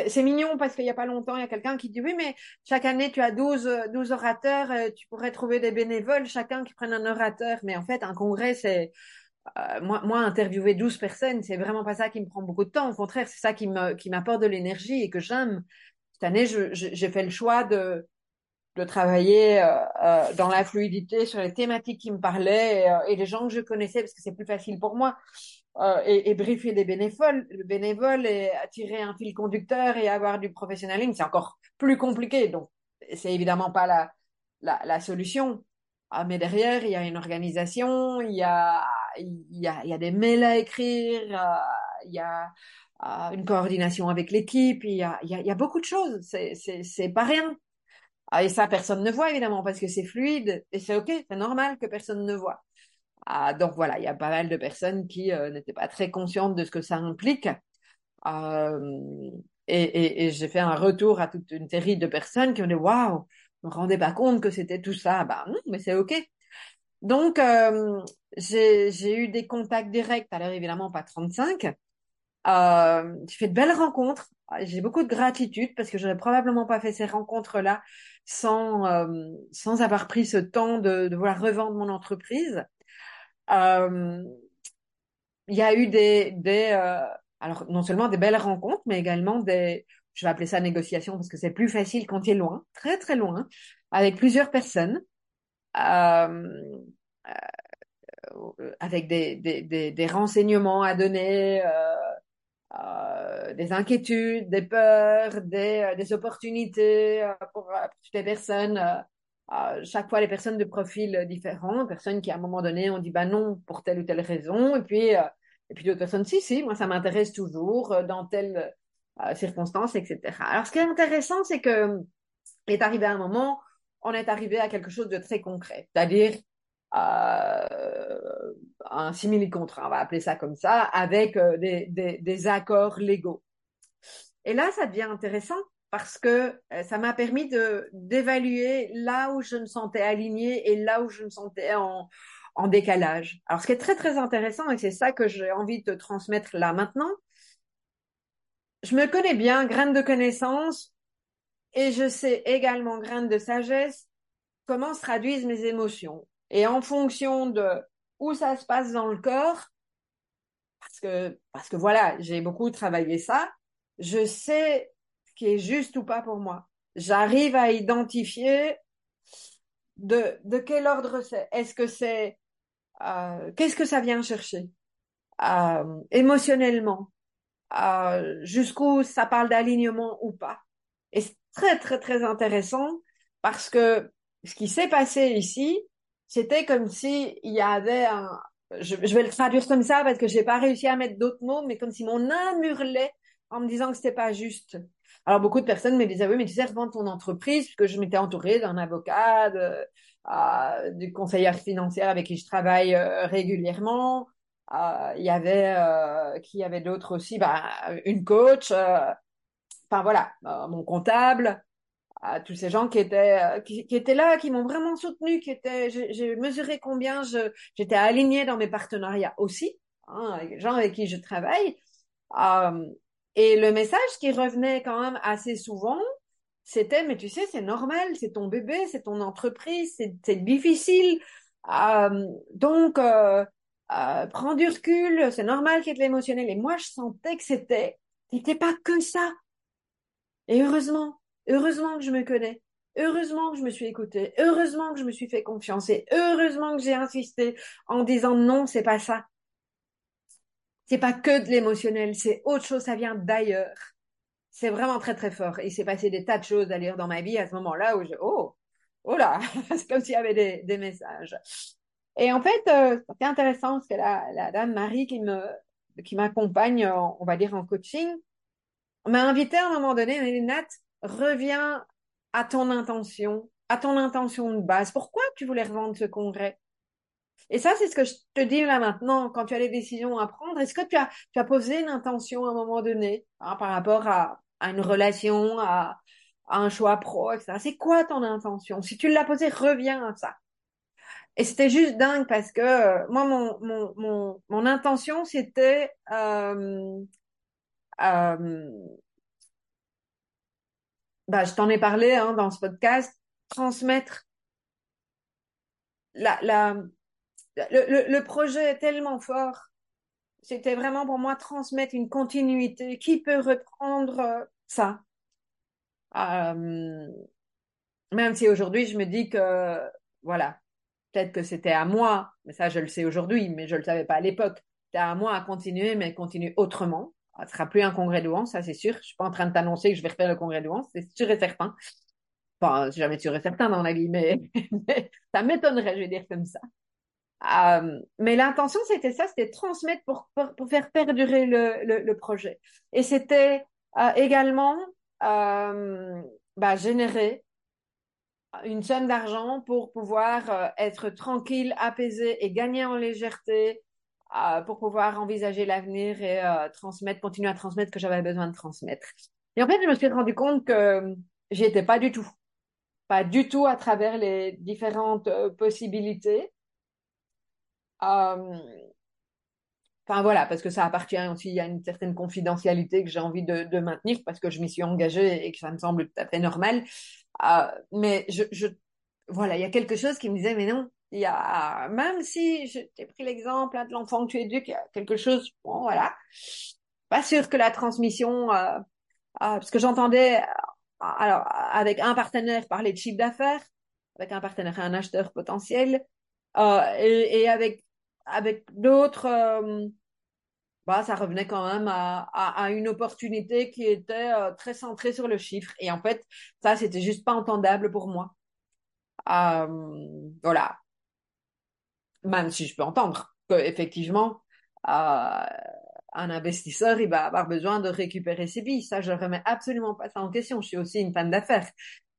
c'est mignon parce qu'il y a pas longtemps, il y a quelqu'un qui dit oui, mais chaque année tu as 12, 12 orateurs, tu pourrais trouver des bénévoles, chacun qui prenne un orateur. Mais en fait, un congrès, c'est euh, moi, moi, interviewer 12 personnes, c'est vraiment pas ça qui me prend beaucoup de temps. Au contraire, c'est ça qui me, qui m'apporte de l'énergie et que j'aime. Cette année, j'ai fait le choix de, de travailler euh, euh, dans la fluidité sur les thématiques qui me parlaient et, les gens que je connaissais parce que c'est plus facile pour moi. et, briefer des bénévoles, bénévoles et attirer un fil conducteur et avoir du professionnalisme, c'est encore plus compliqué. Donc, c'est évidemment pas la, la, la solution. Ah, mais derrière, il y a une organisation, il y a, il y a, y a des mails à écrire, euh, il y a une coordination avec l'équipe, il y a, il y a, beaucoup de choses. C'est, pas rien. Ah, et ça, personne ne voit évidemment parce que c'est fluide et c'est ok, c'est normal que personne ne voit. Ah, donc voilà, il y a pas mal de personnes qui euh, n'étaient pas très conscientes de ce que ça implique. Euh, et, j'ai fait un retour à toute une série de personnes qui ont dit waouh, je me rendais pas compte que c'était tout ça. Bah non, mais c'est ok. Donc euh, j'ai eu des contacts directs. Alors évidemment pas 35. Euh, j'ai fait de belles rencontres. J'ai beaucoup de gratitude parce que j'aurais probablement pas fait ces rencontres-là sans euh, sans avoir pris ce temps de, de vouloir revendre mon entreprise. Euh, il y a eu des des euh, alors non seulement des belles rencontres, mais également des je vais appeler ça négociation parce que c'est plus facile quand tu es loin, très très loin, avec plusieurs personnes. Euh, euh, avec des, renseignements à donner, euh, euh, des inquiétudes, des peurs, des, euh, opportunités euh, pour, toutes les personnes. chaque fois, les personnes de profils différents, personnes qui à un moment donné ont dit bah non pour telle ou telle raison, et puis et puis d'autres personnes si si, moi ça m'intéresse toujours dans telle circonstance, etc. Alors ce qui est intéressant, c'est que est arrivé un moment, on est arrivé à quelque chose de très concret, c'est-à-dire euh, un simili-contrat, on va appeler ça comme ça, avec euh, des, des, accords légaux. Et là, ça devient intéressant parce que euh, ça m'a permis de d'évaluer là où je me sentais alignée et là où je me sentais en, en décalage. Alors, ce qui est très très intéressant et c'est ça que j'ai envie de te transmettre là maintenant. Je me connais bien, graine de connaissance, et je sais également, graine de sagesse, comment se traduisent mes émotions. Et en fonction de où ça se passe dans le corps, parce que, parce que voilà, j'ai beaucoup travaillé ça, je sais ce qui est juste ou pas pour moi. J'arrive à identifier de, de quel ordre c'est. Est-ce que c'est, euh, qu'est-ce que ça vient chercher? Euh, émotionnellement, euh, jusqu'où ça parle d'alignement ou pas. Et c'est très très très intéressant parce que ce qui s'est passé ici, c'était comme si il y avait un, je, vais le traduire comme ça parce que j'ai pas réussi à mettre d'autres mots, mais comme si mon âme hurlait en me disant que c'était pas juste. Alors beaucoup de personnes me disaient oui, mais tu sais revendre ton entreprise puisque je m'étais entourée d'un avocat, euh, du conseiller financier avec qui je travaille euh, régulièrement. Euh, il y avait qui avait d'autres aussi, bah, une coach. Enfin voilà, mon comptable à tous ces gens qui étaient euh, qui, qui étaient là, qui m'ont vraiment soutenu, qui étaient, j'ai mesuré combien j'étais alignée dans mes partenariats aussi, hein, les gens avec qui je travaille. Euh, et le message qui revenait quand même assez souvent, c'était mais tu sais c'est normal, c'est ton bébé, c'est ton entreprise, c'est difficile, euh, donc euh, euh, prends du recul, c'est normal qu'il y ait de l'émotionnel. Et moi je sentais que c'était c'était pas que ça. Et heureusement, Heureusement que je me connais. Heureusement que je me suis écoutée. Heureusement que je me suis fait confiance. Et heureusement que j'ai insisté en disant non, c'est pas ça. C'est pas que de l'émotionnel, c'est autre chose, ça vient d'ailleurs. C'est vraiment très très fort. Il s'est passé des tas de choses d'ailleurs dans ma vie à ce moment-là où je, oh, oh là, <laughs> c'est comme s'il y avait des, des messages. Et en fait, euh, c'est intéressant parce que la, la dame Marie qui me, qui m'accompagne, on va dire en coaching, m'a invité à un moment donné, elle m'a reviens à ton intention, à ton intention de base. Pourquoi tu voulais revendre ce congrès? Et ça, c'est ce que je te dis là maintenant, quand tu as les décisions à prendre. Est-ce que tu as, tu as posé une intention à un moment donné hein, par rapport à, une relation, à, un choix pro, etc. C'est quoi ton intention? Si tu l'as posé, reviens à ça. Et c'était juste dingue parce que euh, moi, mon, mon, mon, mon intention, c'était euh, euh, bah, je t'en ai parlé hein, dans ce podcast, transmettre la, la, le, le, projet est tellement fort. C'était vraiment pour moi transmettre une continuité. Qui peut reprendre euh, ça euh, Même si aujourd'hui je me dis que, voilà, peut-être que c'était à moi, mais ça je le sais aujourd'hui, mais je le savais pas à l'époque. C'était à moi à continuer, mais continuer autrement. Ce sera plus un congrès de ça c'est sûr. Je suis pas en train de t'annoncer que je vais refaire le congrès de c'est sûr et certain. Enfin, jamais sûr et certain dans la vie, <laughs> mais, ça m'étonnerait, je vais dire comme ça. Euh, mais l'intention, c'était ça, c'était transmettre pour, pour, faire perdurer le, le, projet. Et c'était euh, également euh, bah, générer une somme d'argent pour pouvoir être tranquille, apaisé et gagner en légèreté euh, pour pouvoir envisager l'avenir et euh, transmettre, continuer à transmettre ce que j'avais besoin de transmettre. Et en fait, je me suis rendu compte que j'y étais pas du tout. Pas du tout à travers les différentes possibilités. Enfin voilà, parce que ça appartient aussi à une certaine confidentialité que j'ai envie de, maintenir parce que je m'y suis engagée et que ça me semble tout à fait normal. Euh, mais je, voilà, il y a quelque chose qui me disait, mais non, il y a, même si je t'ai pris l'exemple hein, de l'enfant que tu éduques, il y a quelque chose, bon, voilà. Pas sûr que la transmission, euh, euh, parce que j'entendais, alors, avec un partenaire parler de chiffre d'affaires, avec un partenaire, un acheteur potentiel, et, et, avec, avec d'autres, bah, ça revenait quand même à, à, à une opportunité qui était euh, très centrée sur le chiffre. Et en fait, ça, c'était juste pas entendable pour moi. Euh, voilà. Même si je peux entendre que effectivement, euh, un investisseur, il va avoir besoin de récupérer ses billes. Ça, je ne remets absolument pas ça en question. Je suis aussi une fan d'affaires.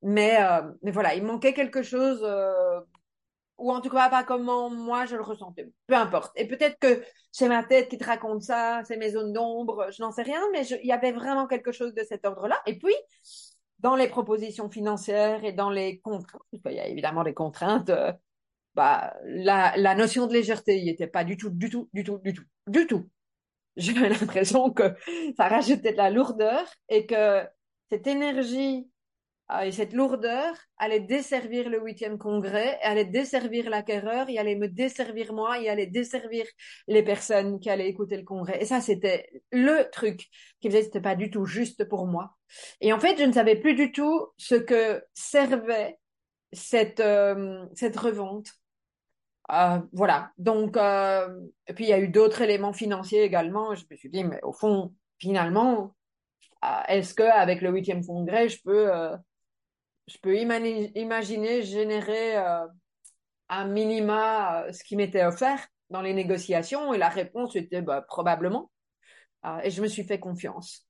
Mais, euh, mais voilà, il manquait quelque chose euh, ou en tout cas pas comment moi je le ressentais. Peu importe. Et peut-être que c'est ma tête qui te raconte ça, c'est mes zones d'ombre, je n'en sais rien, mais il y avait vraiment quelque chose de cet ordre-là. Et puis, dans les propositions financières et dans les contraintes, il y a évidemment des contraintes, euh, bah, la, la notion de légèreté il était pas du tout, du tout, du tout, du tout, du tout. <laughs> J'avais l'impression que ça rajoutait de la lourdeur et que cette énergie ah, et cette lourdeur allait desservir le huitième congrès, allait desservir l'acquéreur, il allait me desservir moi, il allait desservir les personnes qui allaient écouter le congrès. Et ça, c'était le truc qui faisait que c'était pas du tout juste pour moi. Et en fait, je ne savais plus du tout ce que servait cette, euh, cette revente. Euh, voilà. Donc, euh, et puis il y a eu d'autres éléments financiers également. Je me suis dit, mais au fond, finalement, euh, est-ce que avec le huitième congrès, je peux je peux imaginer générer un minima ce qui m'était offert dans les négociations? Et la réponse était bah, probablement. Et je me suis fait confiance.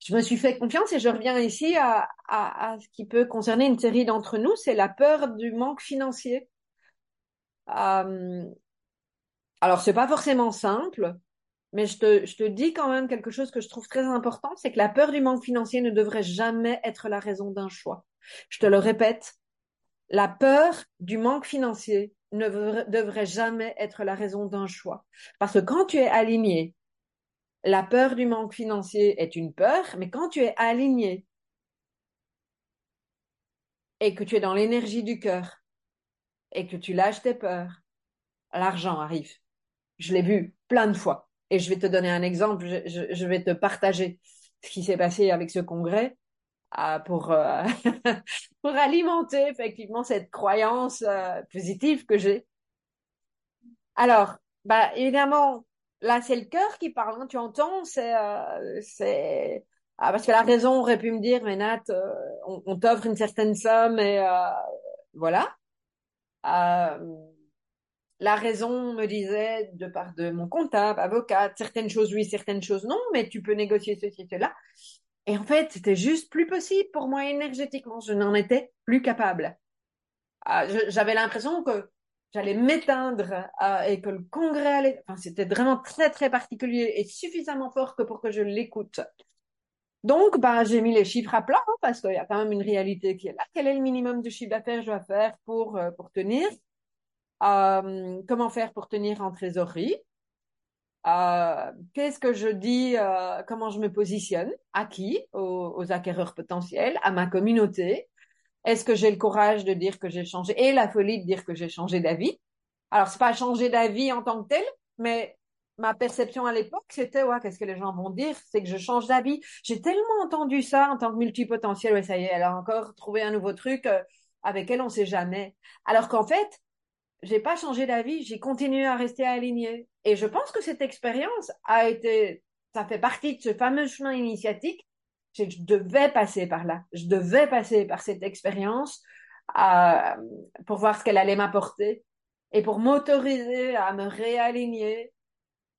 Je me suis fait confiance et je reviens ici à, ce qui peut concerner une série d'entre nous, c'est la peur du manque financier. Euh, alors c'est pas forcément simple, mais je te dis quand même quelque chose que je trouve très important, c'est que la peur du manque financier ne devrait jamais être la raison d'un choix. Je te le répète, la peur du manque financier ne devrait jamais être la raison d'un choix. Parce que quand tu es aligné, la peur du manque financier est une peur, mais quand tu es aligné et que tu es dans l'énergie du cœur et que tu lâches tes peurs, l'argent arrive. Je l'ai vu plein de fois. Et je vais te donner un exemple, je, vais te partager ce qui s'est passé avec ce congrès euh, pour, euh, <laughs> pour alimenter effectivement cette croyance euh, positive que j'ai. Alors, bah, évidemment, là, c'est le cœur qui parle, hein, tu entends, c'est... Euh, c'est ah, parce que la raison aurait pu me dire, mais Nat, euh, on, t'offre une certaine somme et euh, voilà. La raison me disait, de part de mon comptable, avocat, certaines choses oui, certaines choses non, mais tu peux négocier ceci cela. Et en fait, c'était juste plus possible pour moi énergétiquement. Je n'en étais plus capable. Ah, j'avais l'impression que j'allais m'éteindre euh, et que le congrès allait... Enfin, c'était vraiment très, très particulier et suffisamment fort que pour que je l'écoute. Donc, bah, j'ai mis les chiffres à plat hein, parce qu'il y a quand même une réalité qui est là. Quel est le minimum de chiffre d'affaires que je dois faire pour, euh, pour tenir? Euh, comment faire pour tenir en trésorerie, euh, qu'est-ce que je dis, comment je me positionne, à qui, aux, aux, acquéreurs potentiels, à ma communauté? Est-ce que j'ai le courage de dire que j'ai changé et la folie de dire que j'ai changé d'avis? Alors c'est pas changer d'avis en tant que tel, mais ma perception à l'époque c'était ouais qu'est-ce que les gens vont dire, c'est que je change d'avis. J'ai tellement entendu ça en tant que multipotentiel, ouais ça y est, elle a encore trouvé un nouveau truc euh, avec elle on sait jamais. Alors qu'en fait j'ai pas changé d'avis, j'ai continué à rester aligné. Et je pense que cette expérience a été, ça fait partie de ce fameux chemin initiatique. Je devais passer par là. Je devais passer par cette expérience pour voir ce qu'elle allait m'apporter et pour m'autoriser à me réaligner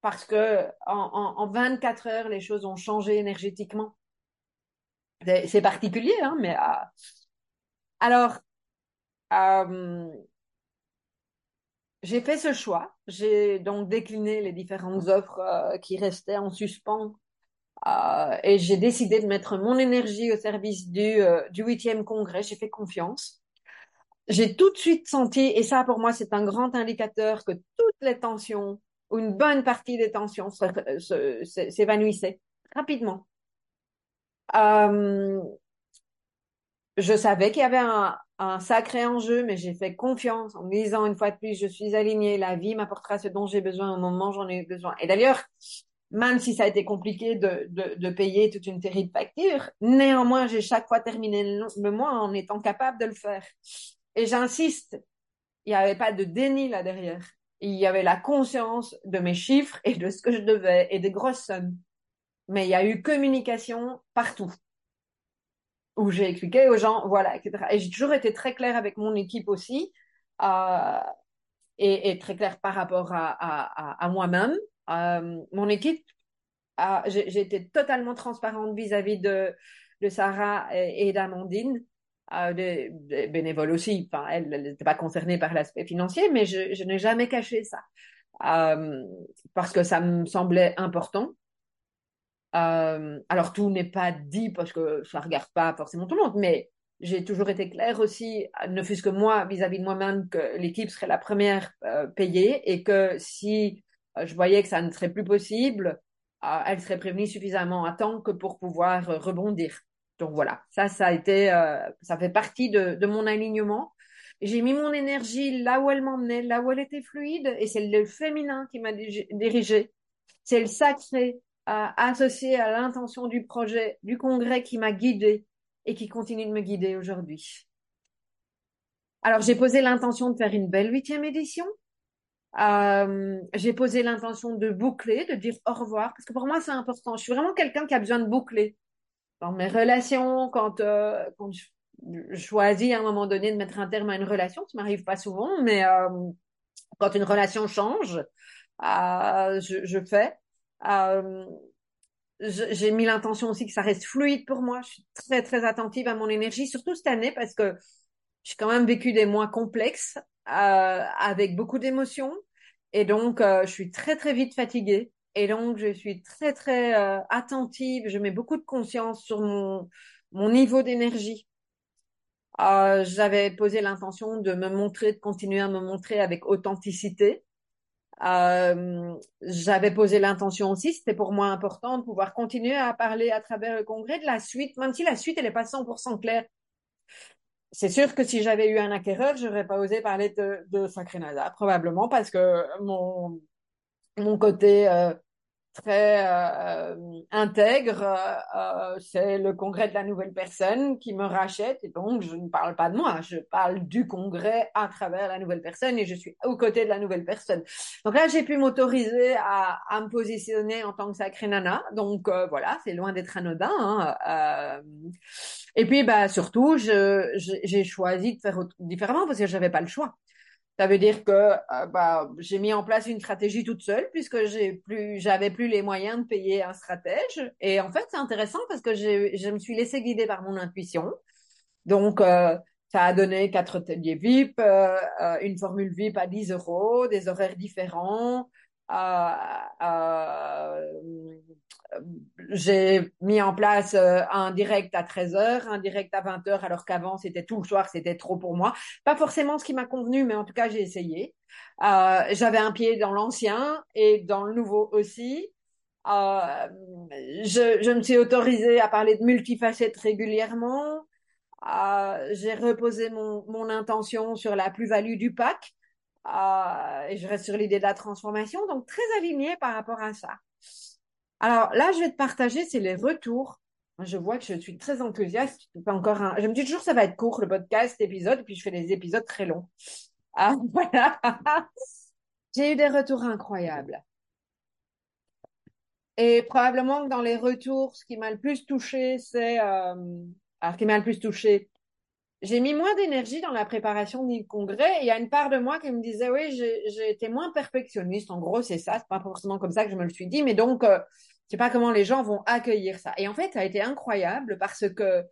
parce que en, en, 24 heures, les choses ont changé énergétiquement. C'est particulier, hein, mais euh, alors euh, j'ai fait ce choix. J'ai donc décliné les différentes offres euh, qui restaient en suspens et j'ai décidé de mettre mon énergie au service du du huitième congrès. J'ai fait confiance j'ai tout de suite senti, et ça pour moi c'est un grand indicateur que toutes les tensions, ou une bonne partie des tensions s'évanouissaient rapidement. Euh, je savais qu'il y avait un, un sacré enjeu, mais j'ai fait confiance en me disant une fois de plus, je suis alignée, la vie m'apportera ce dont j'ai besoin au moment où j'en ai besoin. Et d'ailleurs, même si ça a été compliqué de, de, de, payer toute une série de factures, néanmoins, j'ai chaque fois terminé le mois en étant capable de le faire. Et j'insiste, il n'y avait pas de déni là derrière. Il y avait la conscience de mes chiffres et de ce que je devais et des grosses sommes. Mais il y a eu communication partout. Où j'ai expliqué aux gens, voilà, etc. Et j'ai toujours été très claire avec mon équipe aussi. Euh, et, très claire par rapport à, à, à moi-même. Euh, mon équipe, été totalement transparente vis-à-vis de, Sarah et, d'Amandine euh, des, bénévoles aussi. Enfin, elle n'était pas concernée par l'aspect financier, mais je, n'ai jamais caché ça euh, parce que ça me semblait important. Euh, alors tout n'est pas dit parce que ça regarde pas forcément tout le monde, mais j'ai toujours été claire aussi, ne fût-ce que moi vis-à-vis de moi-même, que l'équipe serait la première payée et que si je voyais que ça ne serait plus possible, euh, elle serait prévenue suffisamment à temps que pour pouvoir rebondir. Donc voilà, ça, ça a été, euh, ça fait partie de, mon alignement. J'ai mis mon énergie là où elle m'emmenait, là où elle était fluide, et c'est le féminin qui m'a dirigé. C'est le sacré euh, associé à l'intention du projet, du congrès qui m'a guidé et qui continue de me guider aujourd'hui. Alors j'ai posé l'intention de faire une belle huitième édition. Euh, j'ai posé l'intention de boucler, de dire au revoir, parce que pour moi c'est important. Je suis vraiment quelqu'un qui a besoin de boucler dans mes relations, quand, euh, quand je, choisis à un moment donné de mettre un terme à une relation, ça m'arrive pas souvent, mais euh, quand une relation change, euh, je, je, fais. Euh, j'ai mis l'intention aussi que ça reste fluide pour moi. Je suis très très attentive à mon énergie, surtout cette année parce que j'ai quand même vécu des mois complexes avec beaucoup d'émotions et donc je suis très très vite fatiguée. Et donc, je suis très, très euh, attentive. Je mets beaucoup de conscience sur mon, mon niveau d'énergie. Euh, J'avais posé l'intention de me montrer, de continuer à me montrer avec authenticité. Euh, J'avais posé l'intention aussi, c'était pour moi important de pouvoir continuer à parler à travers le congrès de la suite, même si la suite, elle n'est pas 100% claire. C'est sûr que si j'avais eu un acquéreur, j'aurais pas osé parler de, de Sacré probablement parce que mon, mon côté euh, très euh, intègre, euh, c'est le congrès de la nouvelle personne qui me rachète et donc je ne parle pas de moi, je parle du congrès à travers la nouvelle personne et je suis aux côtés de la nouvelle personne. Donc là, j'ai pu m'autoriser à, à, me positionner en tant que sacrée nana. Donc euh, voilà, c'est loin d'être anodin. Hein. Euh, et puis bah surtout, j'ai choisi de faire différemment parce que j'avais pas le choix. Ça veut dire que euh, bah, j'ai mis en place une stratégie toute seule puisque j'ai plus, j'avais plus les moyens de payer un stratège. Et en fait, c'est intéressant parce que je me suis laissée guider par mon intuition. Donc, euh, ça a donné quatre ateliers VIP, euh, une formule VIP à 10 euros, des horaires différents. Euh, j'ai mis en place euh, un direct à 13h, un direct à 20h, alors qu'avant c'était tout le soir, c'était trop pour moi. Pas forcément ce qui m'a convenu, mais en tout cas j'ai essayé. Euh, J'avais un pied dans l'ancien et dans le nouveau aussi. Euh, je, me suis autorisée à parler de multifacettes régulièrement. Euh, j'ai reposé mon, mon, intention sur la plus-value du pack. Euh, et je reste sur l'idée de la transformation, donc très alignée par rapport à ça. Alors là, je vais te partager, c'est les retours. Je vois que je suis très enthousiaste. Pas encore un... Je me dis toujours ça va être court le podcast, épisode, puis je fais des épisodes très longs. Ah <laughs> voilà. J'ai eu des retours incroyables. Et probablement que dans les retours, ce qui m'a le plus touché, c'est, euh... alors qui m'a le plus touché, j'ai mis moins d'énergie dans la préparation du congrès. Il y a une part de moi qui me disait, oui, j'ai été moins perfectionniste. En gros, c'est ça. C'est pas forcément comme ça que je me le suis dit. Mais donc, euh, je sais pas comment les gens vont accueillir ça. Et en fait, ça a été incroyable parce que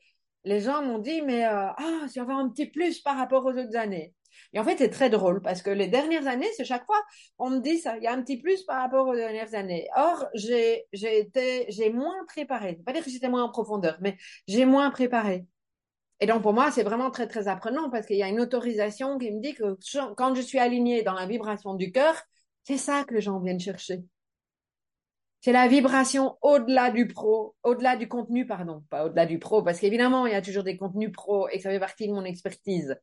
les gens m'ont dit, mais euh, ah, vas avoir un petit plus par rapport aux autres années. Et en fait, c'est très drôle parce que les dernières années, c'est chaque fois, on me dit ça, il y a un petit plus par rapport aux dernières années. Or, j'ai, j'ai été, j'ai moins préparé. Pas dire que j'étais moins en profondeur, mais j'ai moins préparé. Et donc, pour moi, c'est vraiment très, très apprenant parce qu'il y a une autorisation qui me dit que quand je suis alignée dans la vibration du cœur, c'est ça que les gens viennent chercher. C'est la vibration au-delà du pro, au-delà du contenu, pardon, pas au-delà du pro, parce qu'évidemment, il y a toujours des contenus pro et que ça fait partie de mon expertise.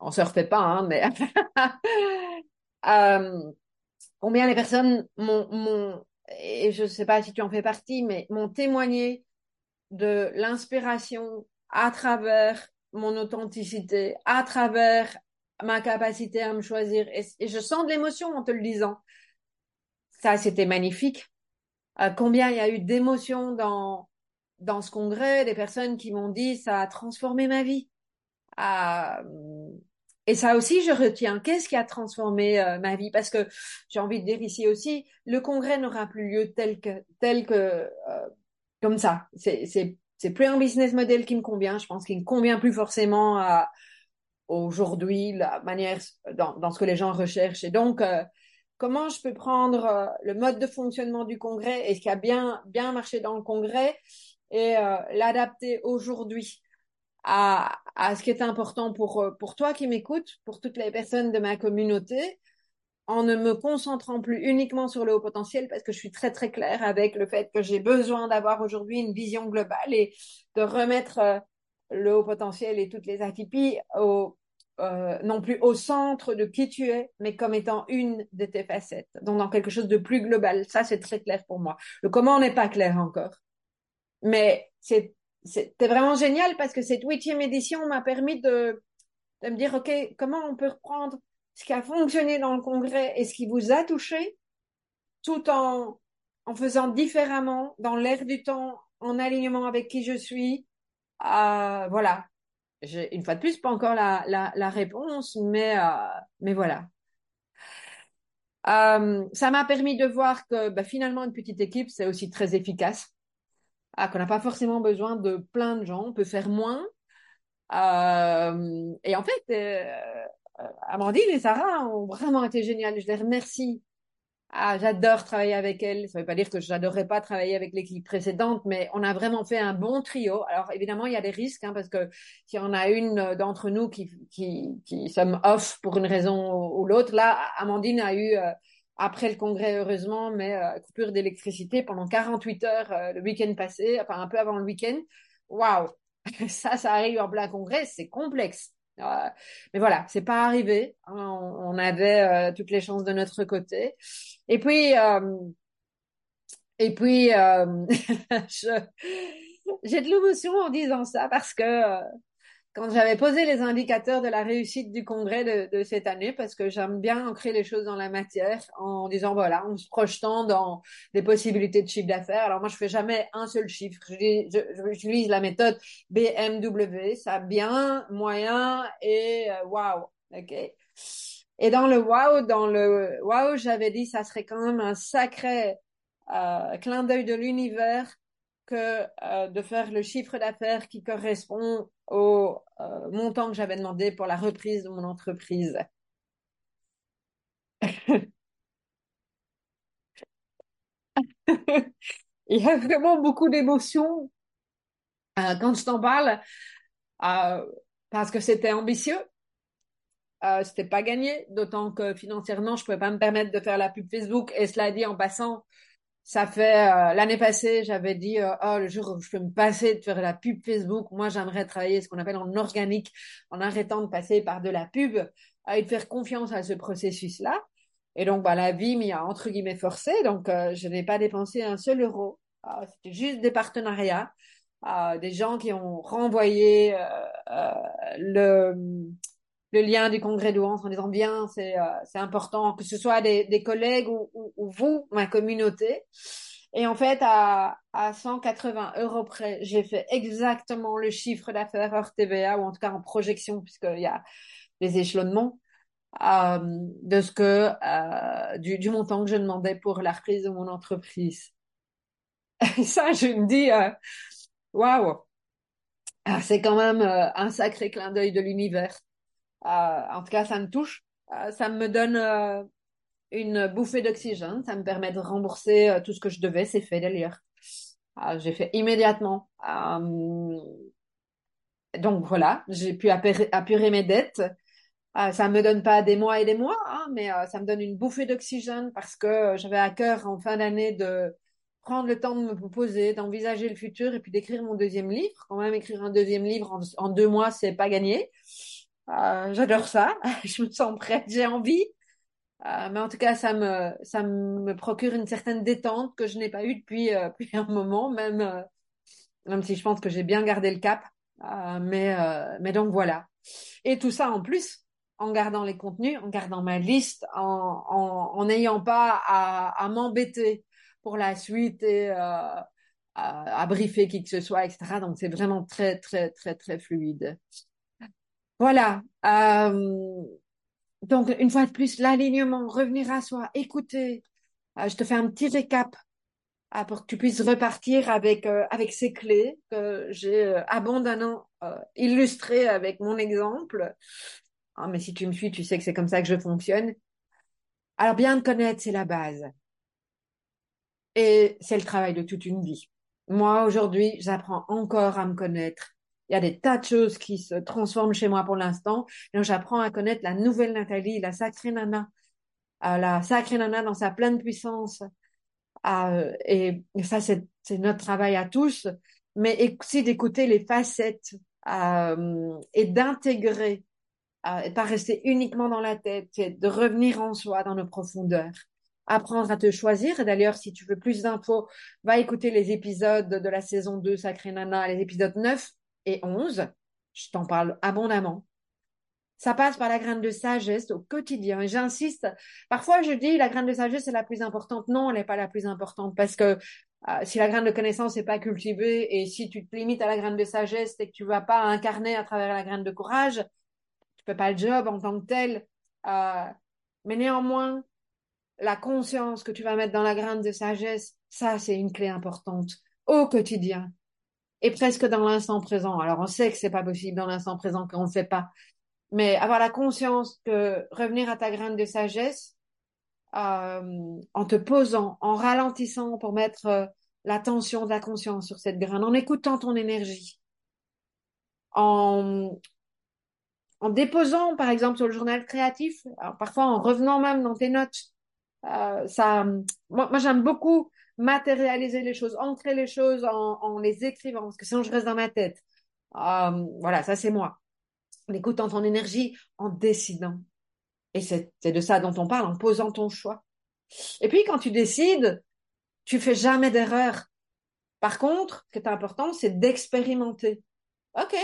On se refait pas, hein, mais <laughs> euh, combien les personnes m'ont, et je ne sais pas si tu en fais partie, mais m'ont témoigné de l'inspiration à travers mon authenticité, à travers ma capacité à me choisir. Et, je sens de l'émotion en te le disant. Ça, c'était magnifique. Euh, combien il y a eu d'émotions dans, dans ce congrès, des personnes qui m'ont dit ça a transformé ma vie. Euh, et ça aussi, je retiens. Qu'est-ce qui a transformé euh, ma vie? Parce que j'ai envie de dire ici aussi, le congrès n'aura plus lieu tel que, tel que, comme ça. C'est, c'est plus un business model qui me convient. Je pense qu'il ne convient plus forcément aujourd'hui la manière dans, dans, ce que les gens recherchent. Et donc, euh, comment je peux prendre euh, le mode de fonctionnement du congrès? Et ce qui a bien bien marché dans le congrès? Et euh, l'adapter aujourd'hui à, à ce qui est important pour pour toi qui m'écoutes, pour toutes les personnes de ma communauté en ne me concentrant plus uniquement sur le haut potentiel parce que je suis très très claire avec le fait que j'ai besoin d'avoir aujourd'hui une vision globale et de remettre euh, le haut potentiel et toutes les atypies euh, non plus au centre de qui tu es, mais comme étant une de tes facettes, donc dans quelque chose de plus global. Ça, c'est très clair pour moi. Le comment n'est pas clair encore. Mais c'est, vraiment génial parce que cette huitième édition m'a permis de, de me dire, OK, comment on peut reprendre ce qui a fonctionné dans le congrès et ce qui vous a touché, tout en, en faisant différemment, dans l'air du temps, en alignement avec qui je suis. Euh, voilà. Une fois de plus, pas encore la, réponse, mais, euh, mais voilà. Euh, ça m'a permis de voir que bah, finalement, une petite équipe, c'est aussi très efficace. Ah, qu'on n'a pas forcément besoin de plein de gens, on peut faire moins. Et en fait, Amandine et Sarah ont vraiment été géniales. Je les remercie. Ah, j'adore travailler avec elles. Ça ne veut pas dire que j'adorerais pas travailler avec l'équipe précédente, mais on a vraiment fait un bon trio. Alors évidemment, il y a des risques, hein, parce que si on a une d'entre nous qui, qui, qui sommes off pour une raison ou l'autre, là, Amandine a eu, euh, après le congrès, heureusement, mais euh, coupure d'électricité pendant 48 heures le week-end passé, enfin un peu avant le week-end. Waouh! <laughs> Ça, ça arrive en plein congrès, c'est complexe. Euh, mais voilà, c'est pas arrivé. Hein. on, avait euh, toutes les chances de notre côté. Et puis, euh, et puis, <laughs> j'ai de l'émotion en disant ça parce que quand j'avais posé les indicateurs de la réussite du congrès de, de cette année, parce que j'aime bien ancrer les choses dans la matière en disant voilà, en se projetant dans des possibilités de chiffre d'affaires. Alors moi, je fais jamais un seul chiffre. J'utilise la méthode BMW, ça bien, moyen et euh, wow. Ok. Et dans le wow, dans le wow, j'avais dit ça serait quand même un sacré euh, clin d'œil de l'univers que euh, de faire le chiffre d'affaires qui correspond au euh, montant que j'avais demandé pour la reprise de mon entreprise. <laughs> Il y a vraiment beaucoup d'émotions euh, quand je t'en parle, parce que c'était ambitieux. c'était pas gagné, d'autant que financièrement, je pouvais pas me permettre de faire la pub Facebook. Et cela dit, en passant, ça fait euh, l'année passée, j'avais dit euh, oh le jour où je peux me passer de faire la pub Facebook, moi j'aimerais travailler ce qu'on appelle en organique, en arrêtant de passer par de la pub et de faire confiance à ce processus-là. Et donc bah la vie m'y a entre guillemets forcé, donc euh, je n'ai pas dépensé un seul euro. Ah, c'était juste des partenariats, des gens qui ont renvoyé le le lien du congrès d'Ouance en disant bien, c'est euh, c'est important que ce soit des, collègues ou, ou, vous, ma communauté. Et en fait, à, à 180 euros près, j'ai fait exactement le chiffre d'affaires hors TVA, ou en tout cas en projection, puisqu'il y a les échelonnements, euh, de ce que, euh, du, montant que je demandais pour la reprise de mon entreprise. <laughs> Ça, je me dis, waouh, wow. Ah, c'est quand même un sacré clin d'œil de l'univers. Euh, en tout cas, ça me touche. ça me donne une bouffée d'oxygène. Ça me permet de rembourser euh, tout ce que je devais. C'est fait d'ailleurs. Euh, j'ai fait immédiatement. Euh, donc voilà, j'ai pu apurer, mes dettes. ça me donne pas des mois et des mois, hein, mais ça me donne une bouffée d'oxygène parce que j'avais à cœur en fin d'année de prendre le temps de me poser, d'envisager le futur et puis d'écrire mon deuxième livre. Quand même, écrire un deuxième livre en, en deux mois, c'est pas gagné. J'adore ça. <laughs> je me sens prête, j'ai envie. Euh, mais en tout cas, ça me, ça me procure une certaine détente que je n'ai pas eue depuis, euh, <laughs> depuis un moment, même, euh, même si je pense que j'ai bien gardé le cap. mais, mais donc voilà. Et tout ça en plus, en gardant les contenus, en gardant ma liste, en n'ayant en, pas à, m'embêter pour la suite et à, briefer qui que ce soit, etc. Donc c'est vraiment très, très, très, très fluide. Voilà. Euh, donc, une fois de plus, l'alignement, revenir à soi, écouter. Euh, je te fais un petit récap euh, pour que tu puisses repartir avec, avec ces clés que j'ai abondamment illustrées avec mon exemple. Ah, mais si tu me suis, tu sais que c'est comme ça que je fonctionne. Alors, bien te connaître, c'est la base. Et c'est le travail de toute une vie. Moi, aujourd'hui, j'apprends encore à me connaître il y a des tas de choses qui se transforment chez moi pour l'instant. Donc, j'apprends à connaître la nouvelle Nathalie, la sacrée nana, euh, la sacrée nana dans sa pleine puissance. Euh, et, ça, c'est notre travail à tous. Mais aussi d'écouter les facettes euh, et d'intégrer, et pas rester uniquement dans la tête, de revenir en soi, dans nos profondeurs apprendre à te choisir. Et d'ailleurs, si tu veux plus d'infos, va écouter les épisodes de la saison 2 Sacré Nana, les épisodes 9 et 11, je t'en parle abondamment. Ça passe par la graine de sagesse au quotidien. Et j'insiste, parfois je dis la graine de sagesse est la plus importante. Non, elle n'est pas la plus importante parce que euh, si la graine de connaissance n'est pas cultivée et si tu te limites à la graine de sagesse et que tu vas pas incarner à travers la graine de courage, tu peux pas le job en tant que tel. Euh, mais néanmoins, la conscience que tu vas mettre dans la graine de sagesse, ça c'est une clé importante au quotidien et presque dans l'instant présent. Alors on sait que c'est pas possible dans l'instant présent qu'on ne fait pas, mais avoir la conscience que revenir à ta graine de sagesse euh, en te posant, en ralentissant pour mettre euh, l'attention de la conscience sur cette graine, en écoutant ton énergie, en en déposant par exemple sur le journal créatif, parfois en revenant même dans tes notes. Euh, ça, moi j'aime beaucoup matérialiser les choses, ancrer les choses en, les écrivant, parce que sinon je reste dans ma tête. Euh, voilà, ça c'est moi. En écoutant ton énergie, en décidant. Et c'est de ça dont on parle, en posant ton choix. Et puis quand tu décides, tu fais jamais d'erreur. Par contre, ce qui est important, c'est d'expérimenter. Ok,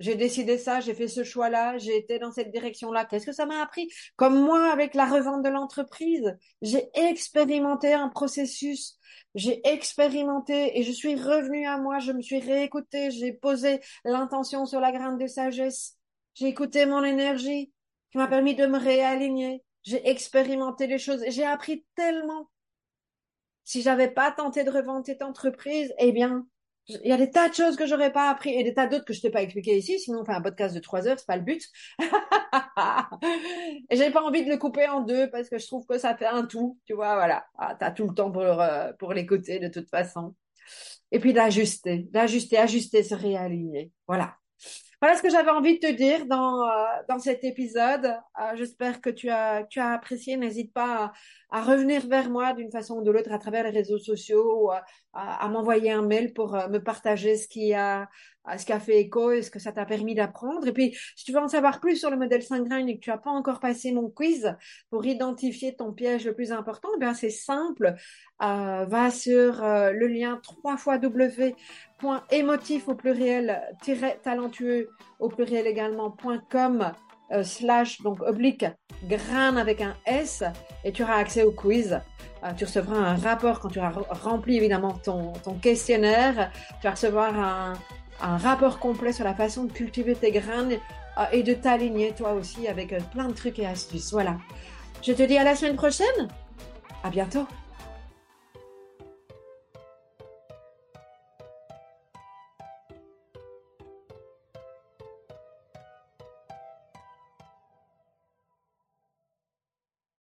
j'ai décidé ça, j'ai fait ce choix-là, j'ai été dans cette direction-là. Qu'est-ce que ça m'a appris? Comme moi, avec la revente de l'entreprise, j'ai expérimenté un processus, j'ai expérimenté et je suis revenue à moi, je me suis réécoutée, j'ai posé l'intention sur la graine de sagesse, j'ai écouté mon énergie qui m'a permis de me réaligner, j'ai expérimenté les choses j'ai appris tellement. Si j'avais pas tenté de revendre cette entreprise, eh bien, il y a des tas de choses que j'aurais pas appris et des tas d'autres que je t'ai pas expliqué ici. Sinon, on fait un podcast de trois heures, c'est pas le but. <laughs> et j'ai pas envie de le couper en deux parce que je trouve que ça fait un tout. Tu vois, voilà. Ah, t'as tout le temps pour, pour l'écouter de toute façon. Et puis d'ajuster, d'ajuster, ajuster, se réaligner. Voilà. Voilà ce que j'avais envie de te dire dans, euh, dans cet épisode. Euh, j'espère que tu as, tu as apprécié. N'hésite pas à, revenir vers moi d'une façon ou de l'autre à travers les réseaux sociaux ou à, à m'envoyer un mail pour euh, me partager ce qui a, ce qui a fait écho et ce que ça t'a permis d'apprendre. Et puis, si tu veux en savoir plus sur le modèle 5 graines et que tu n'as pas encore passé mon quiz pour identifier ton piège le plus important, eh bien c'est simple. Euh, va sur le lien 3 fois W point émotif au pluriel, talentueux au pluriel également, point com, euh, slash, donc oblique, grain avec un S, et tu auras accès au quiz tu recevras un rapport quand tu as rempli évidemment ton questionnaire. Tu vas recevoir un, un rapport complet sur la façon de cultiver tes graines et de t'aligner toi aussi avec plein de trucs et astuces. Voilà. Je te dis à la semaine prochaine. À bientôt.